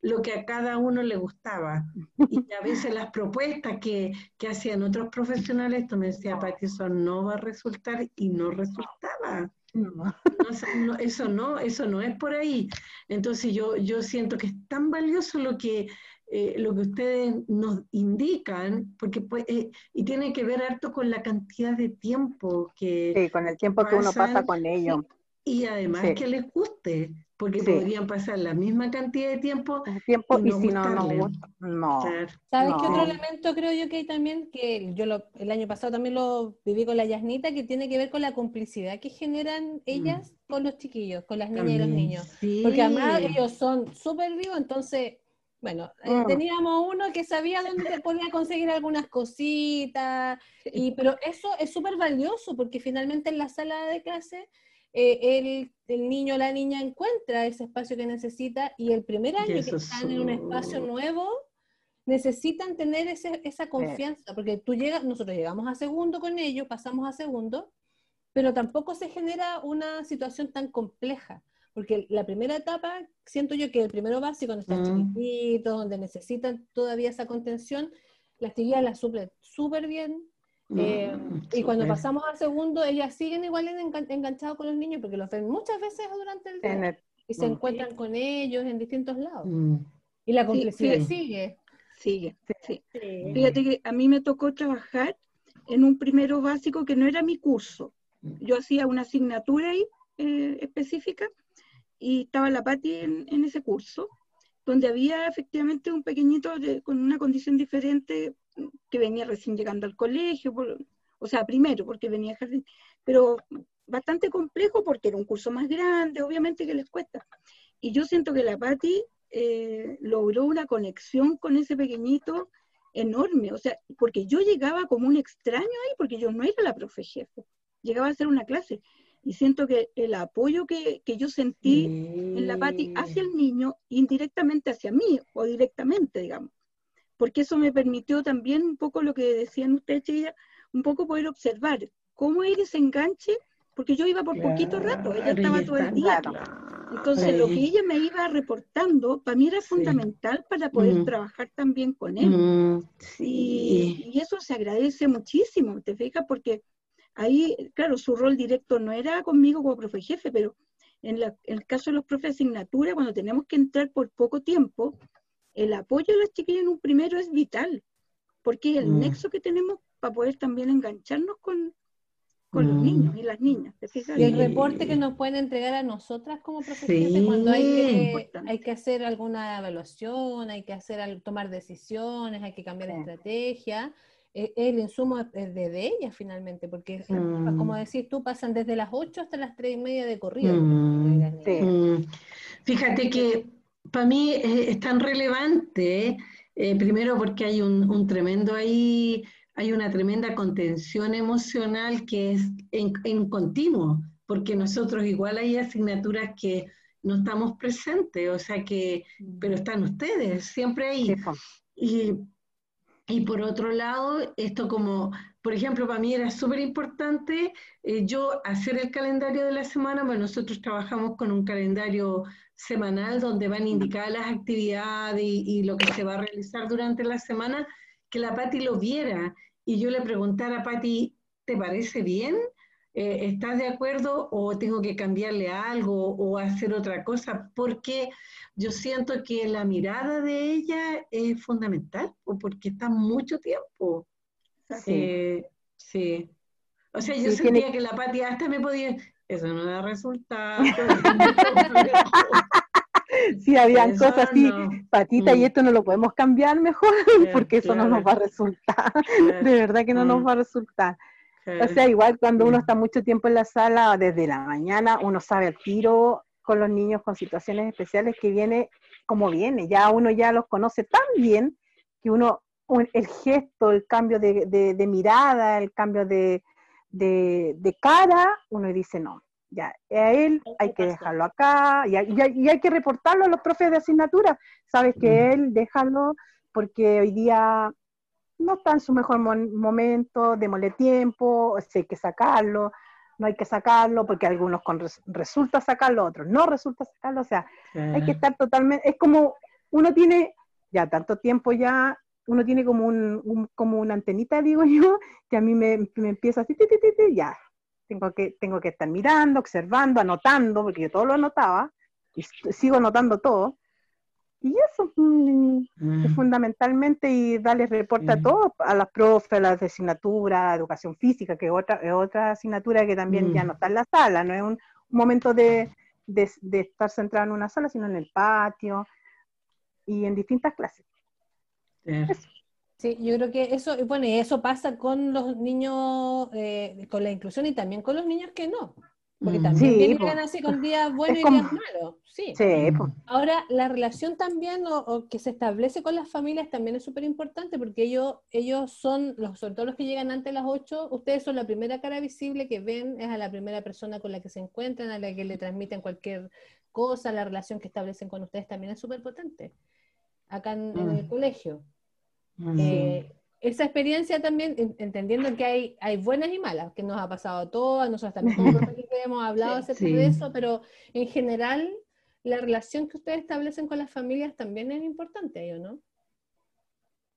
lo que a cada uno le gustaba. Y a veces las propuestas que, que hacían otros profesionales, tú me decías, que eso no va a resultar y no resultaba. eso no, eso no es por ahí. Entonces yo, yo siento que es tan valioso lo que, eh, lo que ustedes nos indican, porque pues, eh, y tiene que ver harto con la cantidad de tiempo que...
Sí, con el tiempo que uno pasa con ellos.
Y además que les guste, porque podrían pasar la misma cantidad de tiempo,
tiempo y, si no, no, no.
¿Sabes qué otro elemento creo yo que hay también? Que yo lo, el año pasado también lo viví con la Yasnita, que tiene que ver con la complicidad que generan ellas mm. con los chiquillos, con las niñas y los niños. Porque además ellos son súper vivos, entonces bueno, eh, mm. teníamos uno que sabía dónde se podía conseguir algunas cositas, y, pero eso es súper valioso porque finalmente en la sala de clase eh, el, niño o la niña encuentra ese espacio que necesita y el primer año que están en un espacio nuevo, necesitan tener esa confianza, porque tú llegas, nosotros llegamos a segundo con ellos, pasamos a segundo, pero tampoco se genera una situación tan compleja, porque la primera etapa, siento yo que el primero básico, cuando están mm. chiquititos, donde necesitan todavía esa contención, la actividad la suple súper bien, eh, y cuando pasamos al segundo, ellas siguen igual enganchadas con los niños porque los ven muchas veces durante el día y se encuentran con ellos en distintos lados. Mm. Y la complicidad sigue.
Sigue, sí. Fíjate que a mí me tocó trabajar en un primero básico que no era mi curso. Yo hacía una asignatura ahí eh, específica y estaba la Pati en, en, ese curso, donde había efectivamente un pequeñito con una condición diferente que venía recién llegando al colegio, o sea, primero porque venía jardín, pero bastante complejo porque era un curso más grande, obviamente que les cuesta. Y yo siento que la Patti eh, logró una conexión con ese pequeñito enorme, o sea, porque yo llegaba como un extraño ahí, porque yo no era la profe jefe, llegaba a hacer una clase. Y siento que el apoyo que, que yo sentí en la Patti hacia el niño, indirectamente hacia mí, o directamente, digamos, porque eso me permitió también un poco lo que decían ustedes, un poco poder observar cómo hay ese enganche porque yo iba por poquito rato, ella estaba todo el día. Entonces, lo que ella me iba reportando, para mí era fundamental para poder mm. trabajar también con él. Mm, y, y, eso se agradece muchísimo, ¿te fijas? Porque ahí, claro, su rol directo no era conmigo como profe jefe, pero en, el caso de los profes de asignatura, cuando tenemos que entrar por poco tiempo, el apoyo de las chiquillas en un primero es vital, porque es el mm. nexo que tenemos para poder también engancharnos con, con los niños y las niñas.
Y el reporte que nos pueden entregar a nosotras como profesores cuando hay que, hay que hacer alguna evaluación, hay que hacer tomar decisiones, hay que cambiar estrategia. E, el insumo es de, ella finalmente, porque mm. como decís tú, pasan desde las 8 hasta las 3 y media de corrido.
Mm. Fíjate que para mí es, tan relevante, eh, primero porque hay un, un tremendo ahí hay una tremenda contención emocional que es en, continuo, porque nosotros igual hay asignaturas que no estamos presentes, o sea que, pero están ustedes, siempre ahí. Y, y por otro lado, esto como, por ejemplo, para mí era súper importante eh, yo hacer el calendario de la semana, bueno, nosotros trabajamos con un calendario semanal donde van indicadas las actividades y, y, lo que se va a realizar durante la semana, que la Patti lo viera y yo le preguntara a Patti, ¿te parece bien? Eh, ¿Estás de acuerdo o tengo que cambiarle algo o hacer otra cosa? Porque yo siento que la mirada de ella es fundamental, o porque está mucho tiempo. Sí. Eh, sí. O sea, yo sentía que la Patti hasta me podía, eso no da resultado.
si habían cosas así, patita, y mm. esto no lo podemos cambiar mejor, porque eso no nos va a resultar, de verdad que no nos mm. va a resultar. O sea, igual cuando uno está mucho tiempo en la sala, desde la mañana, uno sabe el tiro con los niños con situaciones especiales que viene como viene, ya uno ya los conoce tan bien que uno, el gesto, el cambio de, mirada, el cambio de, de cara, uno dice, no, ya, a él hay que dejarlo acá y, hay que reportarlo a los profes de asignatura. Sabes que él, déjalo porque hoy día no está en su mejor momento, démosle tiempo, si hay que sacarlo, no hay que sacarlo porque algunos con resulta sacarlo, otros no resulta sacarlo, o sea, hay que estar totalmente, es como uno tiene ya tanto tiempo ya, uno tiene como un, como una antenita, digo yo, que a mí me, me empieza así, ya, tengo que, tengo que estar mirando, observando, anotando, porque yo todo lo anotaba, y sigo anotando todo. Y eso mm, es mm. fundamentalmente y darle reporte a todos, a las profes, a las asignatura, educación física, que es otra, es otra asignatura que también ya mm. no está en la sala, no es un, momento de, de, estar centrado en una sala, sino en el patio y en distintas clases.
Sí, yo creo que eso, bueno, y eso pasa con los niños, eh, con la inclusión y también con los niños que no. Porque mm. también llegan así con días buenos y días malos. Sí. Ahora, la relación también o, que se establece con las familias también es súper importante porque ellos, ellos son, los, sobre todo los que llegan antes de las 8, ustedes son la primera cara visible que ven, es a la primera persona con la que se encuentran, a la que le transmiten cualquier cosa, la relación que establecen con ustedes también es súper potente acá en el mm. Eh, esa experiencia también, entendiendo que hay, hay buenas y malas, que nos ha pasado a todas, nosotros también hemos hablado acerca de eso, pero en general la relación que ustedes establecen con las familias también es importante, ¿o no?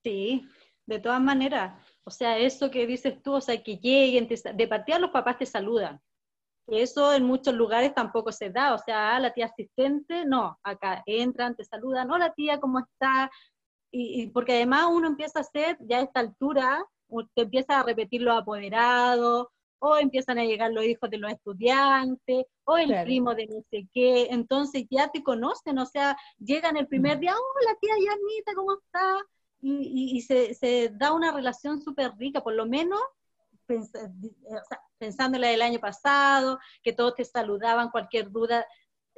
Sí, de todas maneras. O sea, eso que dices tú, o sea, que lleguen, de partida los papás te saludan. Eso en muchos lugares tampoco se da, o sea, ah, la tía asistente, no, acá entran, te saludan, hola tía, ¿cómo está? Y, porque además uno empieza a hacer, ya a esta altura, te empieza a repetir los apoderados, o empiezan a llegar los hijos de los estudiantes, o el primo de no sé qué, entonces ya te conocen, o sea, llegan el primer mm. día, hola tía Yanita, ¿cómo está? Y, y, se, se, da una relación súper rica, por lo menos pensando en la del año pasado, que todos te saludaban, cualquier duda,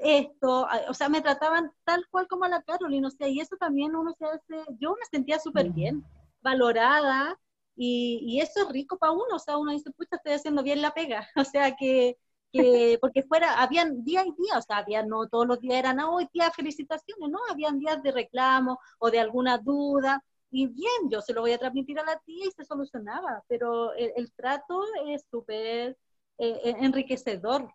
esto, o sea, me trataban tal cual como a la Carolina, o sea, y eso también uno se hace, yo me sentía súper bien, valorada, y, y, eso es rico para uno, o sea, uno dice, pucha, estoy haciendo bien la pega, o sea, que, que porque fuera, habían día y día, o sea, había, no todos los días eran, hoy oh, día felicitaciones, no, habían días de reclamo o de alguna duda, y bien, yo se lo voy a transmitir a la tía y se solucionaba, pero el, el trato es súper eh, enriquecedor.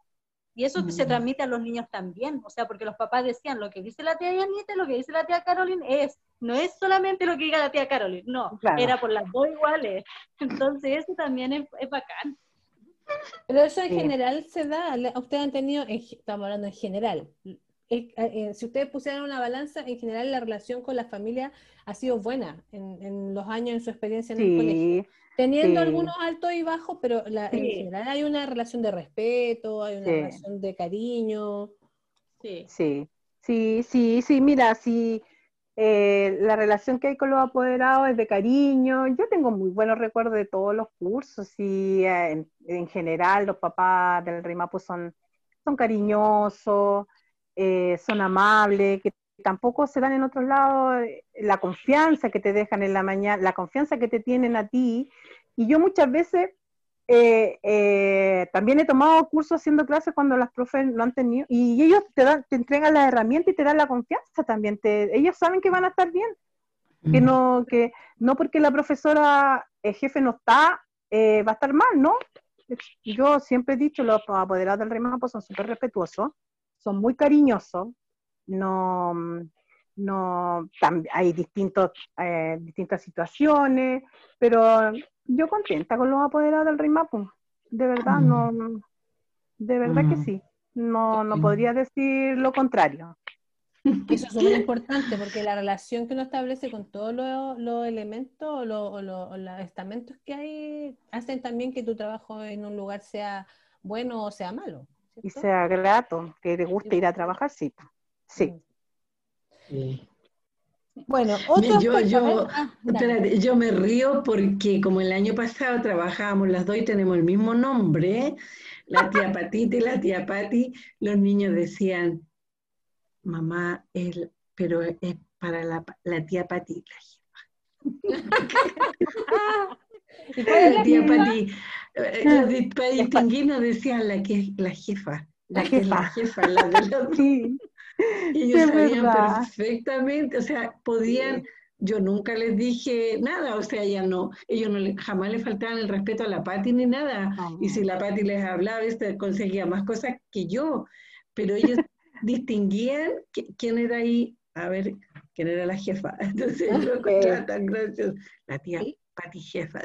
Y eso se mm. transmite a los niños también, o sea, porque los papás decían, lo que dice la tía Yanita, lo que dice la tía Caroline es, no es solamente lo que diga la tía Caroline, no, era por las dos iguales. Entonces eso también es, bacán.
Pero eso en general se da, ustedes han tenido, estamos hablando en general, eh, eh, si ustedes pusieran una balanza, en general la relación con la familia ha sido buena en, los años en su experiencia en el colegio. Teniendo algunos altos y bajos, pero en general hay una relación de respeto, hay una relación de cariño.
Sí, sí, sí, sí, sí mira, sí, eh, la relación que hay con los apoderados es de cariño. Yo tengo muy buenos recuerdos de todos los cursos y en, general los papás del RIMAPU son, son cariñosos. Eh, son amables, que tampoco se dan en otros lados, eh, la confianza que te dejan en la mañana, la confianza que te tienen a ti. Y yo muchas veces eh, también he tomado cursos haciendo clases cuando las profes lo han tenido y ellos te, dan, te entregan la herramienta y te dan la confianza también. Te, ellos saben que van a estar bien. Que mm. no, que no porque la profesora, el jefe no está, va a estar mal, ¿no? Yo siempre he dicho, los apoderados del REMAPO son súper respetuosos son muy cariñosos, no, no, hay distintos, eh, distintas situaciones, pero yo contenta con los apoderados del Rey Mapu, de verdad, no, de verdad que mm. sí, no, no podría decir lo contrario.
Eso es muy importante porque la relación que uno establece con todos los, elementos o, los estamentos que hay hacen también que tu trabajo en un lugar sea bueno o sea malo.
Y sea grato, que te guste ir a trabajar, sí. Sí.
Bueno, otro yo, yo, ah, yo me río porque como el año pasado trabajábamos las dos y tenemos el mismo nombre, la tía Patita y la tía Pati, los niños decían, mamá, él, pero es para la, la tía Patita. La tía Pati, eh, los para distinguir decían la que es la jefa, la, que es la jefa, la de los... Sí. Ellos sabían perfectamente, o sea, podían, yo nunca les dije nada, o sea, ya no, ellos no jamás le faltaban el respeto a la Pati ni nada, y si la Pati les hablaba, este, conseguía más cosas que yo, pero ellos distinguían quién era ahí, a ver, quién era la jefa, entonces yo lo tan gracioso, la tía Pati jefa,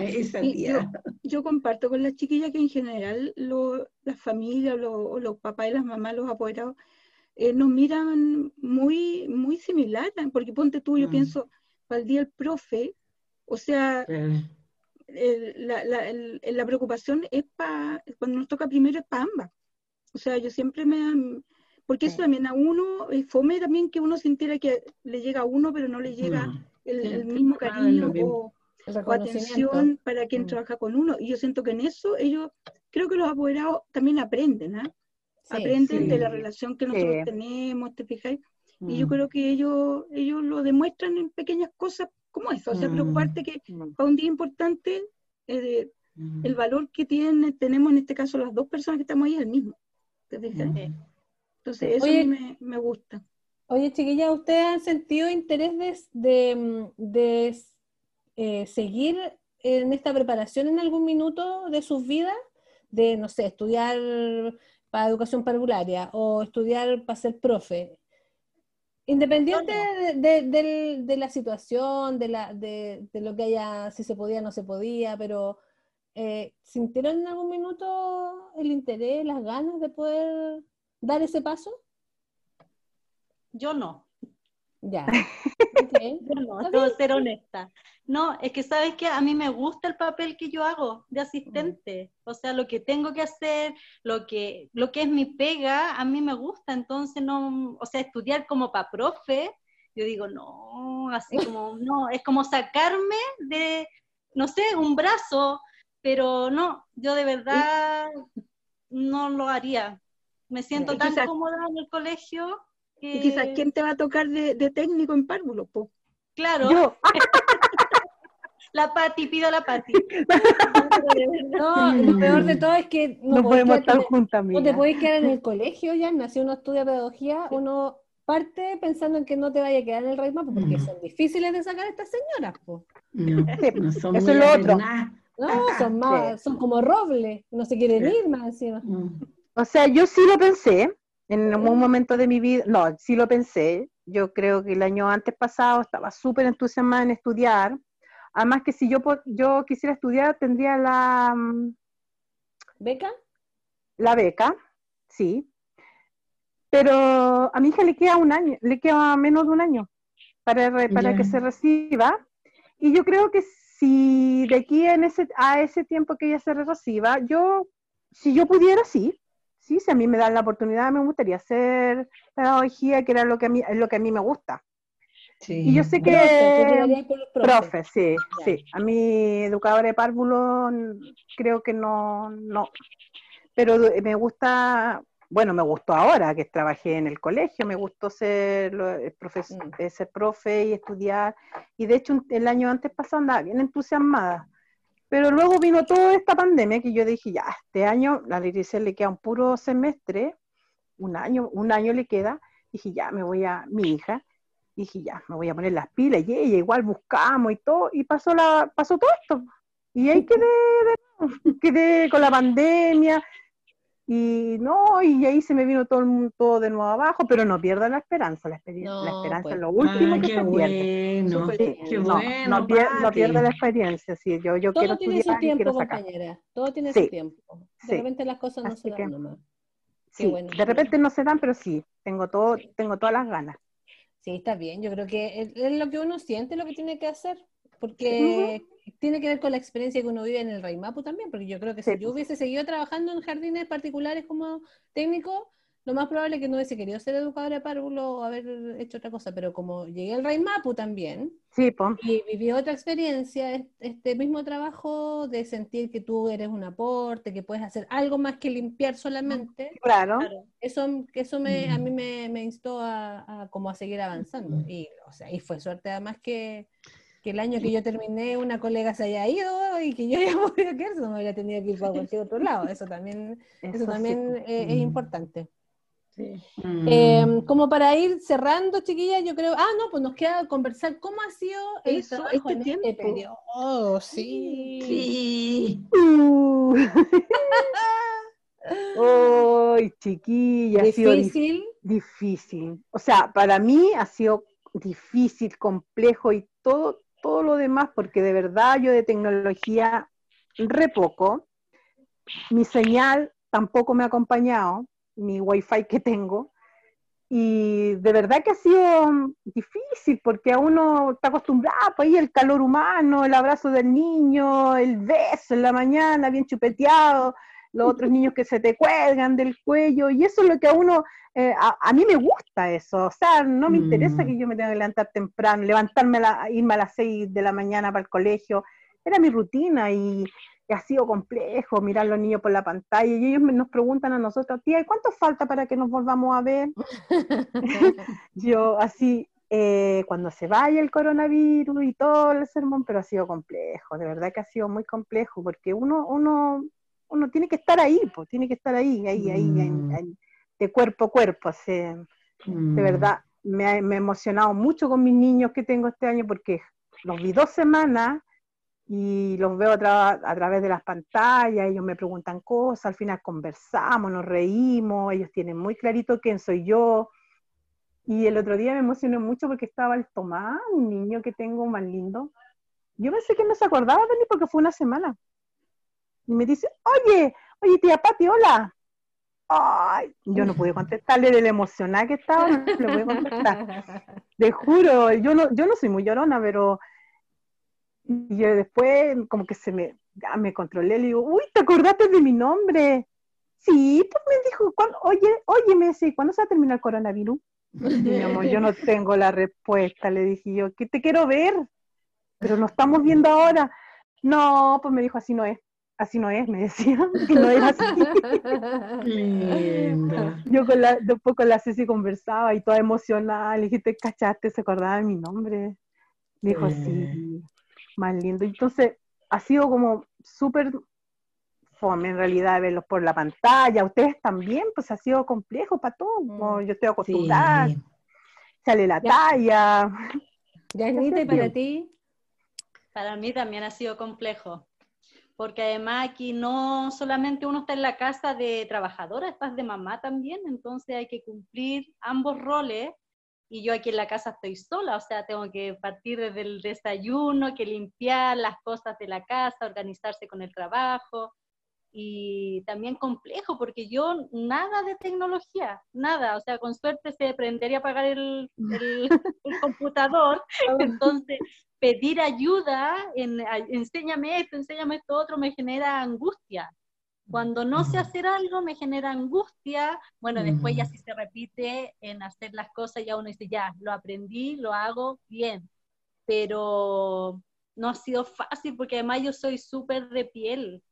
esa tía.
Yo, comparto con las chiquillas que en general las familias, lo, los papás y las mamás, los apoderados, eh, nos miran muy, muy similar, porque ponte tú, yo mm. pienso, para el día el profe, o sea, la, la, preocupación es para, cuando nos toca primero es para ambas. O sea, yo siempre me... Porque eso también a uno, eh, fome también que uno sintiera que le llega a uno, pero no le llega mm. el, mismo cariño o, o atención para quien mm. trabaja con uno. Y yo siento que en eso ellos, creo que los apoderados también aprenden, ¿ah? Aprenden de la relación que nosotros tenemos, ¿te fijáis? Y yo mm. creo que ellos, ellos lo demuestran en pequeñas cosas como eso, o sea, mm. preocuparte que para un día importante eh, el valor que tiene, tenemos en este caso las dos personas que estamos ahí es el mismo, ¿te fijáis? Entonces eso a mí me, me, gusta.
Oye, chiquilla, ¿ustedes han sentido interés de, de eh, seguir en esta preparación en algún minuto de sus vidas, de, no sé, estudiar para educación parvularia o estudiar para ser profe. Independiente de, la situación, de, la, de, lo que haya, si se podía o no se podía, pero eh, ¿sintieron en algún minuto el interés, las ganas de poder dar ese paso?
Yo no.
Ya.
Yo no, debo ser honesta. No, es que sabes que a mí me gusta el papel que yo hago de asistente. O sea, lo que tengo que hacer, lo que, lo que es mi pega, a mí me gusta. Entonces, no, o sea, estudiar como para profe, yo digo, no, así como, no, es como sacarme de, no sé, un brazo, pero no, yo de verdad no lo haría. Me siento tan cómoda en el colegio
y quizás, ¿quién te va a tocar de, técnico en párvulo?
Claro. la Pati, pido la Pati.
no, lo peor de todo es que
no, podemos estar juntas.
No te puedes quedar en el colegio ya, nació uno estudia pedagogía, uno parte pensando en que no te vaya a quedar en el rey porque son difíciles de sacar estas señoras.
No, no son Eso es lo otro.
No, son más, son como robles, no se quieren ir más encima.
Mm.
O sea, yo sí lo pensé en un momento de mi vida, no, sí lo pensé. Yo creo que el año antes pasado estaba súper entusiasmada en estudiar. Además que si yo, yo quisiera estudiar, tendría la, mm,
¿Beca?
la beca, sí. Pero a mi hija le queda un año, le queda menos de un año para, para que se reciba. Y yo creo que si de aquí en ese, a ese tiempo que ella se reciba, yo, si yo pudiera, sí. Sí, si a mí me dan la oportunidad, me gustaría hacer pedagogía, que era lo que a mí, es lo que a mí me gusta.
Sí.
Y yo sé que...
Profe, por.
Profe, sí,
Ya.
sí. A mí, educadora de párvulo, creo que no, no. Pero me gusta, bueno, me gustó ahora que trabajé en el colegio, me gustó ser, eh, profes-
Mm.
eh, ser profe y estudiar. Y de hecho, el año antes pasado andaba bien entusiasmada. Pero luego vino toda esta pandemia que yo dije, ya, este año la iglesia le queda un puro semestre, un año, un año le queda. Dije, ya, me voy a, mi hija, dije, ya, me voy a poner las pilas, y ella igual buscamos y todo, y pasó la, pasó todo esto. Y ahí quedé, quedé con la pandemia, y no, y ahí se me vino todo, el mundo, de nuevo abajo, pero no pierda la esperanza, la, experiencia, la
No,
esperanza
pues.
es lo último
Ah,
que
qué
se pierde.
bueno.
Sí,
Qué
no,
bueno,
no, pier- no
Pati.
pierda la experiencia, sí, yo, yo quiero
Todo tiene su
y
tiempo,
quiero sacar.
compañera. Todo tiene
Sí,
su tiempo. De
sí.
repente las cosas no
Así
se dan
que-
nomás. Qué
Sí,
bueno.
de repente no se dan, pero sí, tengo todo, tengo todas las ganas.
Sí, está bien. Yo creo que es, es lo que uno siente, lo que tiene que hacer, porque tiene que ver con la experiencia que uno vive en el Raimapu también, porque yo creo que si yo
pues.
hubiese seguido trabajando en jardines particulares como técnico, lo más probable es que no hubiese querido ser educadora de párvulo o haber hecho otra cosa, pero como llegué al Raimapu también,
Sí,
y viví otra experiencia, es- este mismo trabajo de sentir que tú eres un aporte, que puedes hacer algo más que limpiar solamente,
claro.
eso, eso me, a mí
Mm.
me, me instó a, a como a seguir avanzando. Y, o sea, y fue suerte además que, que el año que yo terminé una colega se haya ido y que yo ya me hubiera quedado, no me hubiera tenido que ir para cualquier otro lado. Eso también, eso también
pues.
eh, es
Mm.
importante.
Mm.
Eh, como para ir cerrando, chiquillas, yo creo, ah, no, pues nos queda conversar cómo ha sido el
Eso,
trabajo
este
en
tiempo.
este periodo. Oh, sí.
Sí.
Uh. ¡Ay, chiquilla! Ha sido dif-
Difícil.
difícil. O sea, para mí ha sido difícil, complejo y todo, todo lo demás, porque de verdad yo de tecnología re poco. Mi señal tampoco me ha acompañado, mi wifi que tengo. Y de verdad que ha sido difícil porque a uno está acostumbrado, pues ahí el calor humano, el abrazo del niño, el beso en la mañana, bien chupeteado, los otros niños que se te cuelgan del cuello, y eso es lo que a uno, eh, a, a mí me gusta eso, o sea, no me
Mm.
interesa que yo me tenga que levantar temprano, levantarme, a la- irme a las 6 de la mañana para el colegio, era mi rutina y, y ha sido complejo mirar a los niños por la pantalla y ellos me- nos preguntan a nosotros, tía, ¿y cuánto falta para que nos volvamos a ver? Yo así, eh, cuando se vaya el coronavirus y todo el sermón, pero ha sido complejo, de verdad que ha sido muy complejo, porque uno, uno, uno tiene que estar ahí, pues, tiene que estar ahí, ahí, ahí,
Mm.
en- de cuerpo a cuerpo, así,
Mm.
de verdad, me ha, me ha emocionado mucho con mis niños que tengo este año, porque los vi dos semanas y los veo a, tra- a través de las pantallas, ellos me preguntan cosas, al final conversamos, nos reímos, ellos tienen muy clarito quién soy yo. Y el otro día me emocioné mucho porque estaba el Tomás, un niño que tengo más lindo. Yo pensé que no se acordaba de mí porque fue una semana. Y me dice, oye, oye tía Pati, hola. Ay, yo no pude contestarle de la emocionada que estaba, no le pude contestar. Te juro, yo no, yo no soy muy llorona, pero y yo después como que se me, ya me controlé, le digo, uy, ¿te acordaste de mi nombre? Sí, pues me dijo, "¿Cuándo- oye, oye, me dice, ¿cuándo se va a terminar el coronavirus? Y mi amor, yo no tengo la respuesta, le dije yo, que te quiero ver, pero no estamos viendo ahora. No, pues me dijo, así no es, así no es, me decía, que no era así.
Linda.
Yo con la, después con la Ceci conversaba y toda emocionada, le dije, ¿te cachaste? ¿Se acordaba de mi nombre? Me dijo,
Sí.
sí, más lindo. Entonces, ha sido como súper fome en realidad verlos por la pantalla. Ustedes también, pues ha sido complejo para todos.
Mm.
como Yo estoy acostumbrada,
Sí.
sale la
Ya.
talla.
Yanita, ¿y para ti?
Para mí también ha sido complejo, porque además aquí no solamente uno está en la casa de trabajadora, estás de mamá también, entonces hay que cumplir ambos roles y yo aquí en la casa estoy sola, o sea, tengo que partir desde el desayuno, que limpiar las cosas de la casa, organizarse con el trabajo y también complejo porque yo nada de tecnología, nada, o sea, con suerte se aprendería a pagar el, el, el computador, entonces pedir ayuda, en, enséñame esto, enséñame esto otro, me genera angustia. Cuando no sé hacer algo me genera angustia, bueno, después ya si se repite en hacer las cosas, ya uno dice, ya, lo aprendí, lo hago bien, pero no ha sido fácil porque además yo soy súper de piel,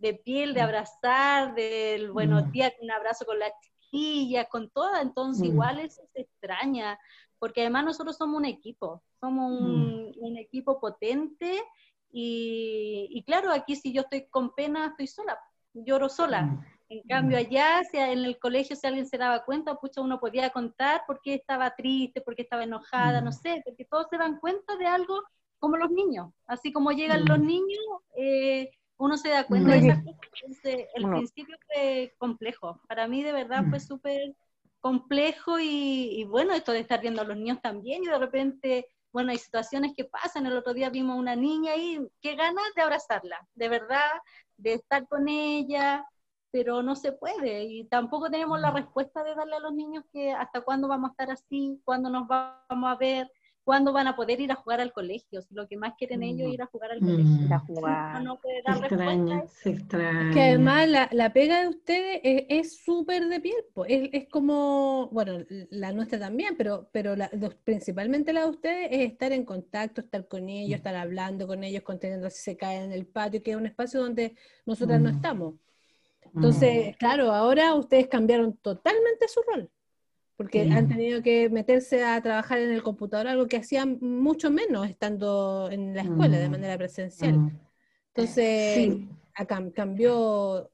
de piel, de abrazar, del buenos días, un abrazo con la chiquilla, con toda, entonces igual eso se extraña, porque además nosotros somos un equipo, somos un, un equipo potente y, y, claro, aquí si yo estoy con pena, estoy sola, lloro sola. Mm. En cambio, mm. allá, si en el colegio, si alguien se daba cuenta, pucha, uno podía contar por qué estaba triste, por qué estaba enojada, no mm. sé, porque todos se dan cuenta de algo como los niños. Así como llegan los niños, eh, uno se da cuenta de esas cosas. Entonces, el principio fue complejo. Para mí, de verdad, fue súper complejo y, y, bueno, esto de estar viendo a los niños también y de repente, bueno, hay situaciones que pasan. El otro día vimos una niña y qué ganas de abrazarla, de verdad, de estar con ella, pero no se puede y tampoco tenemos la respuesta de darle a los niños que hasta cuándo vamos a estar así, cuándo nos vamos a ver, cuándo van a poder ir a jugar al colegio, si lo que más quieren ellos es ir a jugar al colegio.
Mm. A jugar.
No, puede dar extraña,
se extraña.
Es que además la, la pega de ustedes es súper de piel, es, es, como, bueno, la nuestra también, pero, pero la, principalmente la de ustedes es estar en contacto, estar con ellos, estar hablando con ellos, conteniendo si se caen en el patio, que es un espacio donde nosotras mm. no estamos. Entonces, mm. claro, ahora ustedes cambiaron totalmente su rol porque han tenido que meterse a trabajar en el computador, algo que hacían mucho menos estando en la escuela de mm. manera presencial. Mm. Entonces, cambió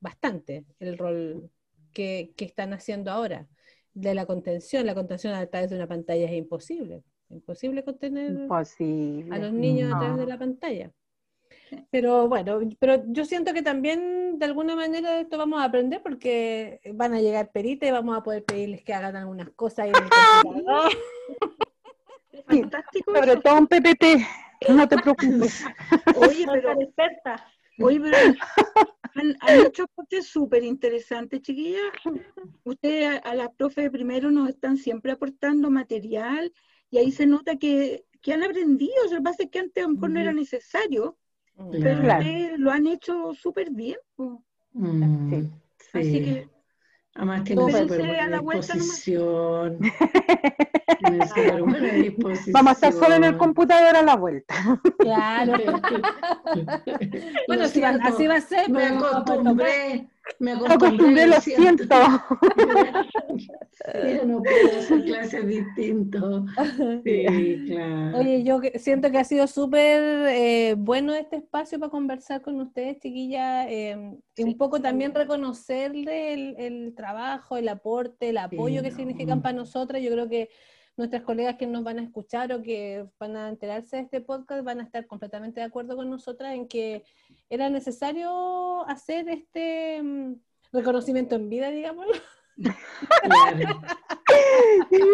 bastante el rol que, están haciendo ahora de la contención. La contención a través de una pantalla es imposible. Imposible contener a los niños a través de la pantalla. Pero bueno, pero yo siento que también de alguna manera esto vamos a aprender porque van a llegar peritas y vamos a poder pedirles que hagan algunas cosas. Ahí
Fantástico. Sobre todo un PPT, no te preocupes.
Oye, pero, oye, pero han, han hecho cosas súper interesantes, chiquillas. Ustedes a, la profe primero nos están siempre aportando material y ahí se nota que, que han aprendido. Lo que pasa es que antes a lo mejor no era necesario pero claro. lo han hecho súper bien.
Mm, sí. Así que Además tiene súper buena disposición.
buena disposición. Vamos a estar solo en el computador a la vuelta.
Claro. bueno, si así va a ser.
Me acostumbré.
Me acostumbré, lo siento.
Yo no puedo hacer clases distintas. Sí, claro.
Oye, yo siento que ha sido súper eh, bueno este espacio para conversar con ustedes, chiquillas, eh, y un poco también reconocerle el, el, trabajo, el aporte, el apoyo sí, que significan para nosotras. Yo creo que nuestras colegas que nos van a escuchar o que van a enterarse de este podcast van a estar completamente de acuerdo con nosotras en que era necesario hacer este mm, reconocimiento en vida, digámoslo.
Claro.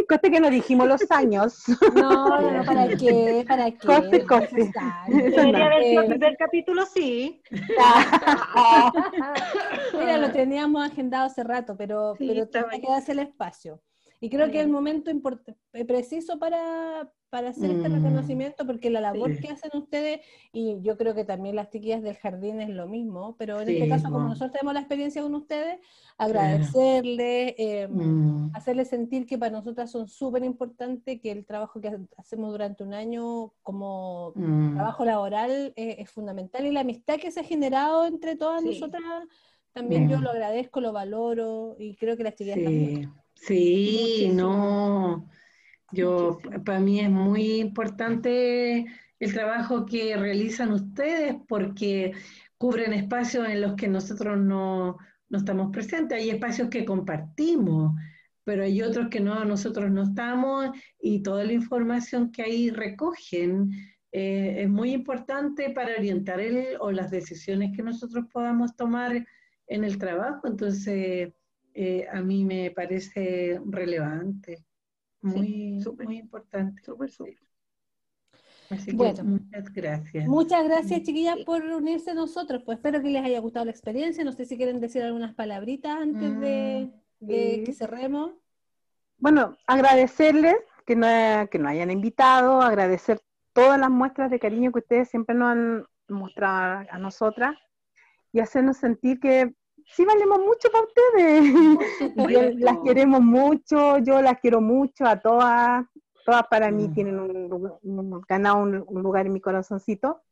Coste que no dijimos los años.
No, no, ¿para qué? ¿Para qué?
Coste, coste.
Debería haber sido el primer capítulo, sí.
Mira, lo teníamos agendado hace rato, pero, sí, pero tenía que darse el espacio. Y creo que es el momento eh, preciso para, para hacer este mm. reconocimiento, porque la labor que hacen ustedes, y yo creo que también las chiquillas del jardín es lo mismo, pero en este caso, como nosotros tenemos la experiencia con ustedes, agradecerles, eh, mm. hacerles sentir que para nosotras son súper importantes, que el trabajo que hacemos durante un año como mm. trabajo laboral eh, es fundamental, y la amistad que se ha generado entre todas nosotras, también yo lo agradezco, lo valoro, y creo que las chiquillas también.
Sí, no. Yo, para mí es muy importante el trabajo que realizan ustedes porque cubren espacios en los que nosotros no, no estamos presentes. Hay espacios que compartimos, pero hay otros que no, nosotros no estamos y toda la información que ahí recogen eh, es muy importante para orientar el, o las decisiones que nosotros podamos tomar en el trabajo. Entonces, eh, a mí me parece relevante, muy, muy importante.
Súper, súper.
Así que bueno, muchas gracias.
Muchas gracias, chiquillas, por unirse a nosotros. Pues espero que les haya gustado la experiencia. No sé si quieren decir algunas palabritas antes de, mm, que cerremos.
Bueno, agradecerles que, no, que nos hayan invitado, agradecer todas las muestras de cariño que ustedes siempre nos han mostrado a nosotras y hacernos sentir que sí valemos mucho para ustedes. las queremos mucho, yo las quiero mucho a todas. Todas para mí mm. tienen un, ganado un, lugar en mi corazoncito.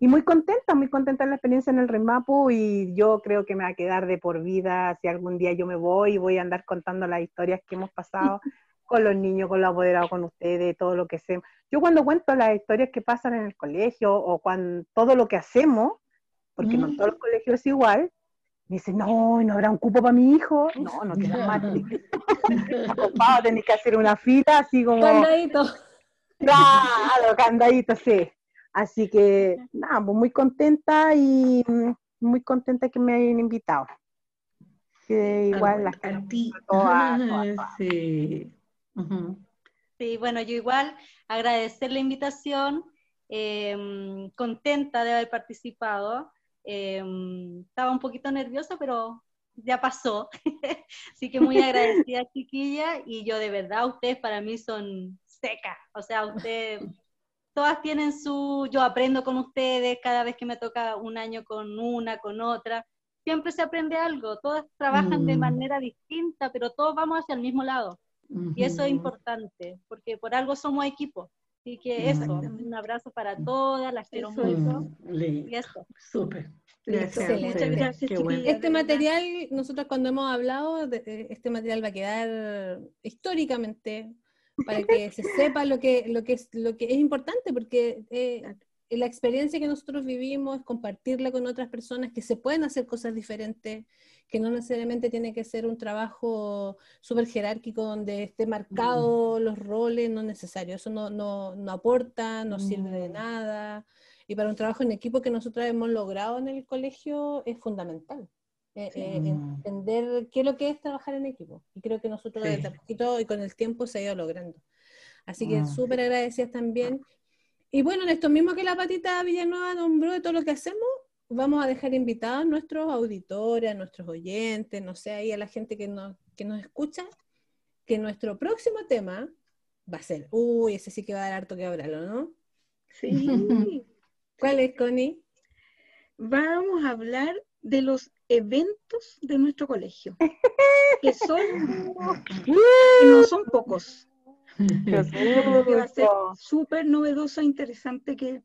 Y muy contenta, muy contenta en la experiencia en el Remapu y yo creo que me va a quedar de por vida si algún día yo me voy y voy a andar contando las historias que hemos pasado con los niños, con los apoderados, con ustedes, todo lo que hacemos. Yo cuando cuento las historias que pasan en el colegio o cuando todo lo que hacemos, porque no mm. todos los colegios es igual, me dice, no, ¿no habrá un cupo para mi hijo? No, no queda más. Ocupado, tenés que hacer una fila así como...
Candadito.
Claro, candadito, sí. Así que, nada, pues muy contenta y muy contenta que me hayan invitado. Que igual las
a ti.
sí. Sí, bueno, yo igual agradecer la invitación, em, contenta de haber participado. Em, estaba un poquito nerviosa, pero ya pasó. Así que muy agradecida, chiquilla. Y yo de verdad, ustedes para mí son secas. O sea, ustedes, todas tienen su, yo aprendo con ustedes cada vez que me toca un año con una, con otra. Siempre se aprende algo, todas trabajan de mm. manera distinta, pero todos vamos hacia el mismo lado. Y eso es importante, porque por algo somos equipo. Así que eso, un abrazo para todas, las quiero mucho. Y eso.
Súper.
Gracias. Este material, nosotros cuando hemos hablado, este material va a quedar históricamente para que se sepa lo que, lo que, es, lo que es importante, porque eh, la experiencia que nosotros vivimos, compartirla con otras personas, que se pueden hacer cosas diferentes, que no necesariamente tiene que ser un trabajo súper jerárquico donde esté marcado los roles, no es necesario, eso no, no, no aporta, no sirve de nada. Y para un trabajo en equipo que nosotros hemos logrado en el colegio es fundamental. Eh, eh, entender qué es lo que es trabajar en equipo. Y creo que nosotros desde poquito y con el tiempo se ha ido logrando. Así que ah, súper agradecidas también. Y bueno, en esto mismo que la patita Villanueva nombró de todo lo que hacemos, vamos a dejar invitados a nuestros auditores, a nuestros oyentes, no sé, ahí a la gente que nos, que nos escucha, que nuestro próximo tema va a ser, uy, ese sí que va a dar harto que hablarlo, ¿no?
Sí.
¿Cuál es, Connie?
Vamos a hablar de los eventos de nuestro colegio, que son, que no son pocos. va a ser súper novedoso e interesante que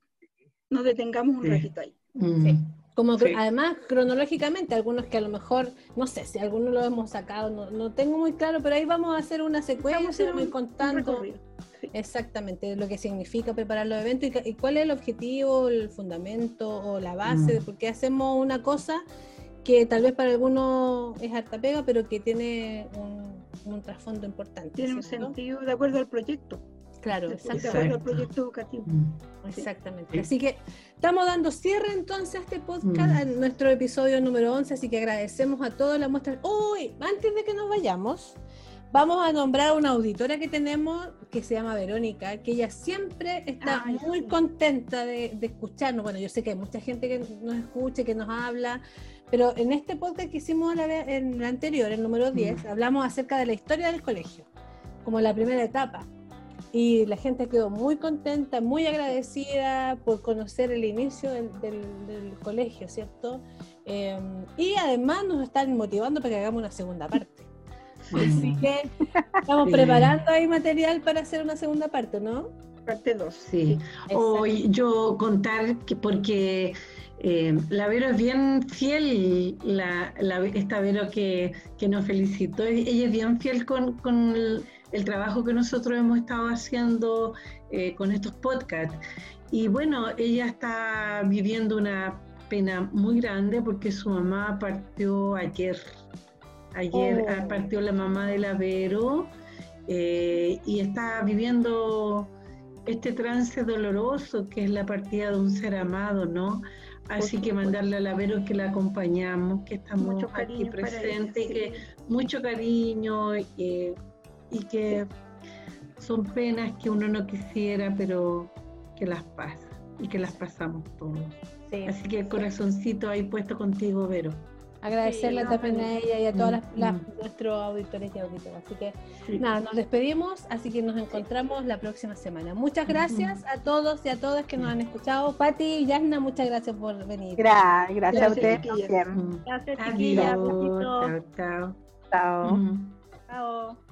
nos detengamos un ratito ahí.
Mm. Como además, cronológicamente, algunos que a lo mejor, no sé si algunos lo hemos sacado, no, no tengo muy claro, pero ahí vamos a hacer una secuencia, muy contando exactamente lo que significa preparar los eventos y, cuál es el objetivo, el fundamento o la base de mm. por qué hacemos una cosa que tal vez para algunos es harta pega, pero que tiene un, un trasfondo importante.
Tiene un sentido de acuerdo al proyecto.
Claro,
exactamente. al proyecto educativo.
Mm. Exactamente. Así que estamos dando cierre entonces a este podcast, a nuestro episodio número 11, así que agradecemos a todos la muestra. Uy, antes de que nos vayamos, vamos a nombrar a una auditora que tenemos que se llama Verónica, que ella siempre está muy contenta de, escucharnos. Bueno, yo sé que hay mucha gente que nos escucha, que nos habla, pero en este podcast que hicimos en el anterior, el número 10, hablamos acerca de la historia del colegio, como la primera etapa y la gente quedó muy contenta, muy agradecida por conocer el inicio del, colegio, ¿cierto? Em, y además nos están motivando para que hagamos una segunda parte. Así que estamos preparando ahí material para hacer una segunda parte, ¿no?
Parte 2.
Sí. Hoy yo contar que porque eh, la Vero es bien fiel, la, esta Vero que, nos felicitó, ella es bien fiel con, con el, el trabajo que nosotros hemos estado haciendo eh, con estos podcasts. Y bueno, ella está viviendo una pena muy grande porque su mamá partió ayer. Ayer oh. partió la mamá de la Vero eh, y está viviendo este trance doloroso que es la partida de un ser amado, ¿no? Así que mandarle a la Vero que la acompañamos, que estamos aquí presentes y que mucho cariño y que son penas que uno no quisiera, pero que las pasa y que las pasamos todos. Así que el corazoncito ahí puesto contigo, Vero.
Agradecerle también a ella y a todos mm. nuestros auditores y auditoras. Así que nada, nos despedimos, así que nos encontramos la próxima semana. Muchas gracias a todos y a todas que nos han escuchado. Pati y Yasna, muchas gracias por venir.
gracias, a ustedes.
Gracias, chiquillas.
Chao, chao. Chao.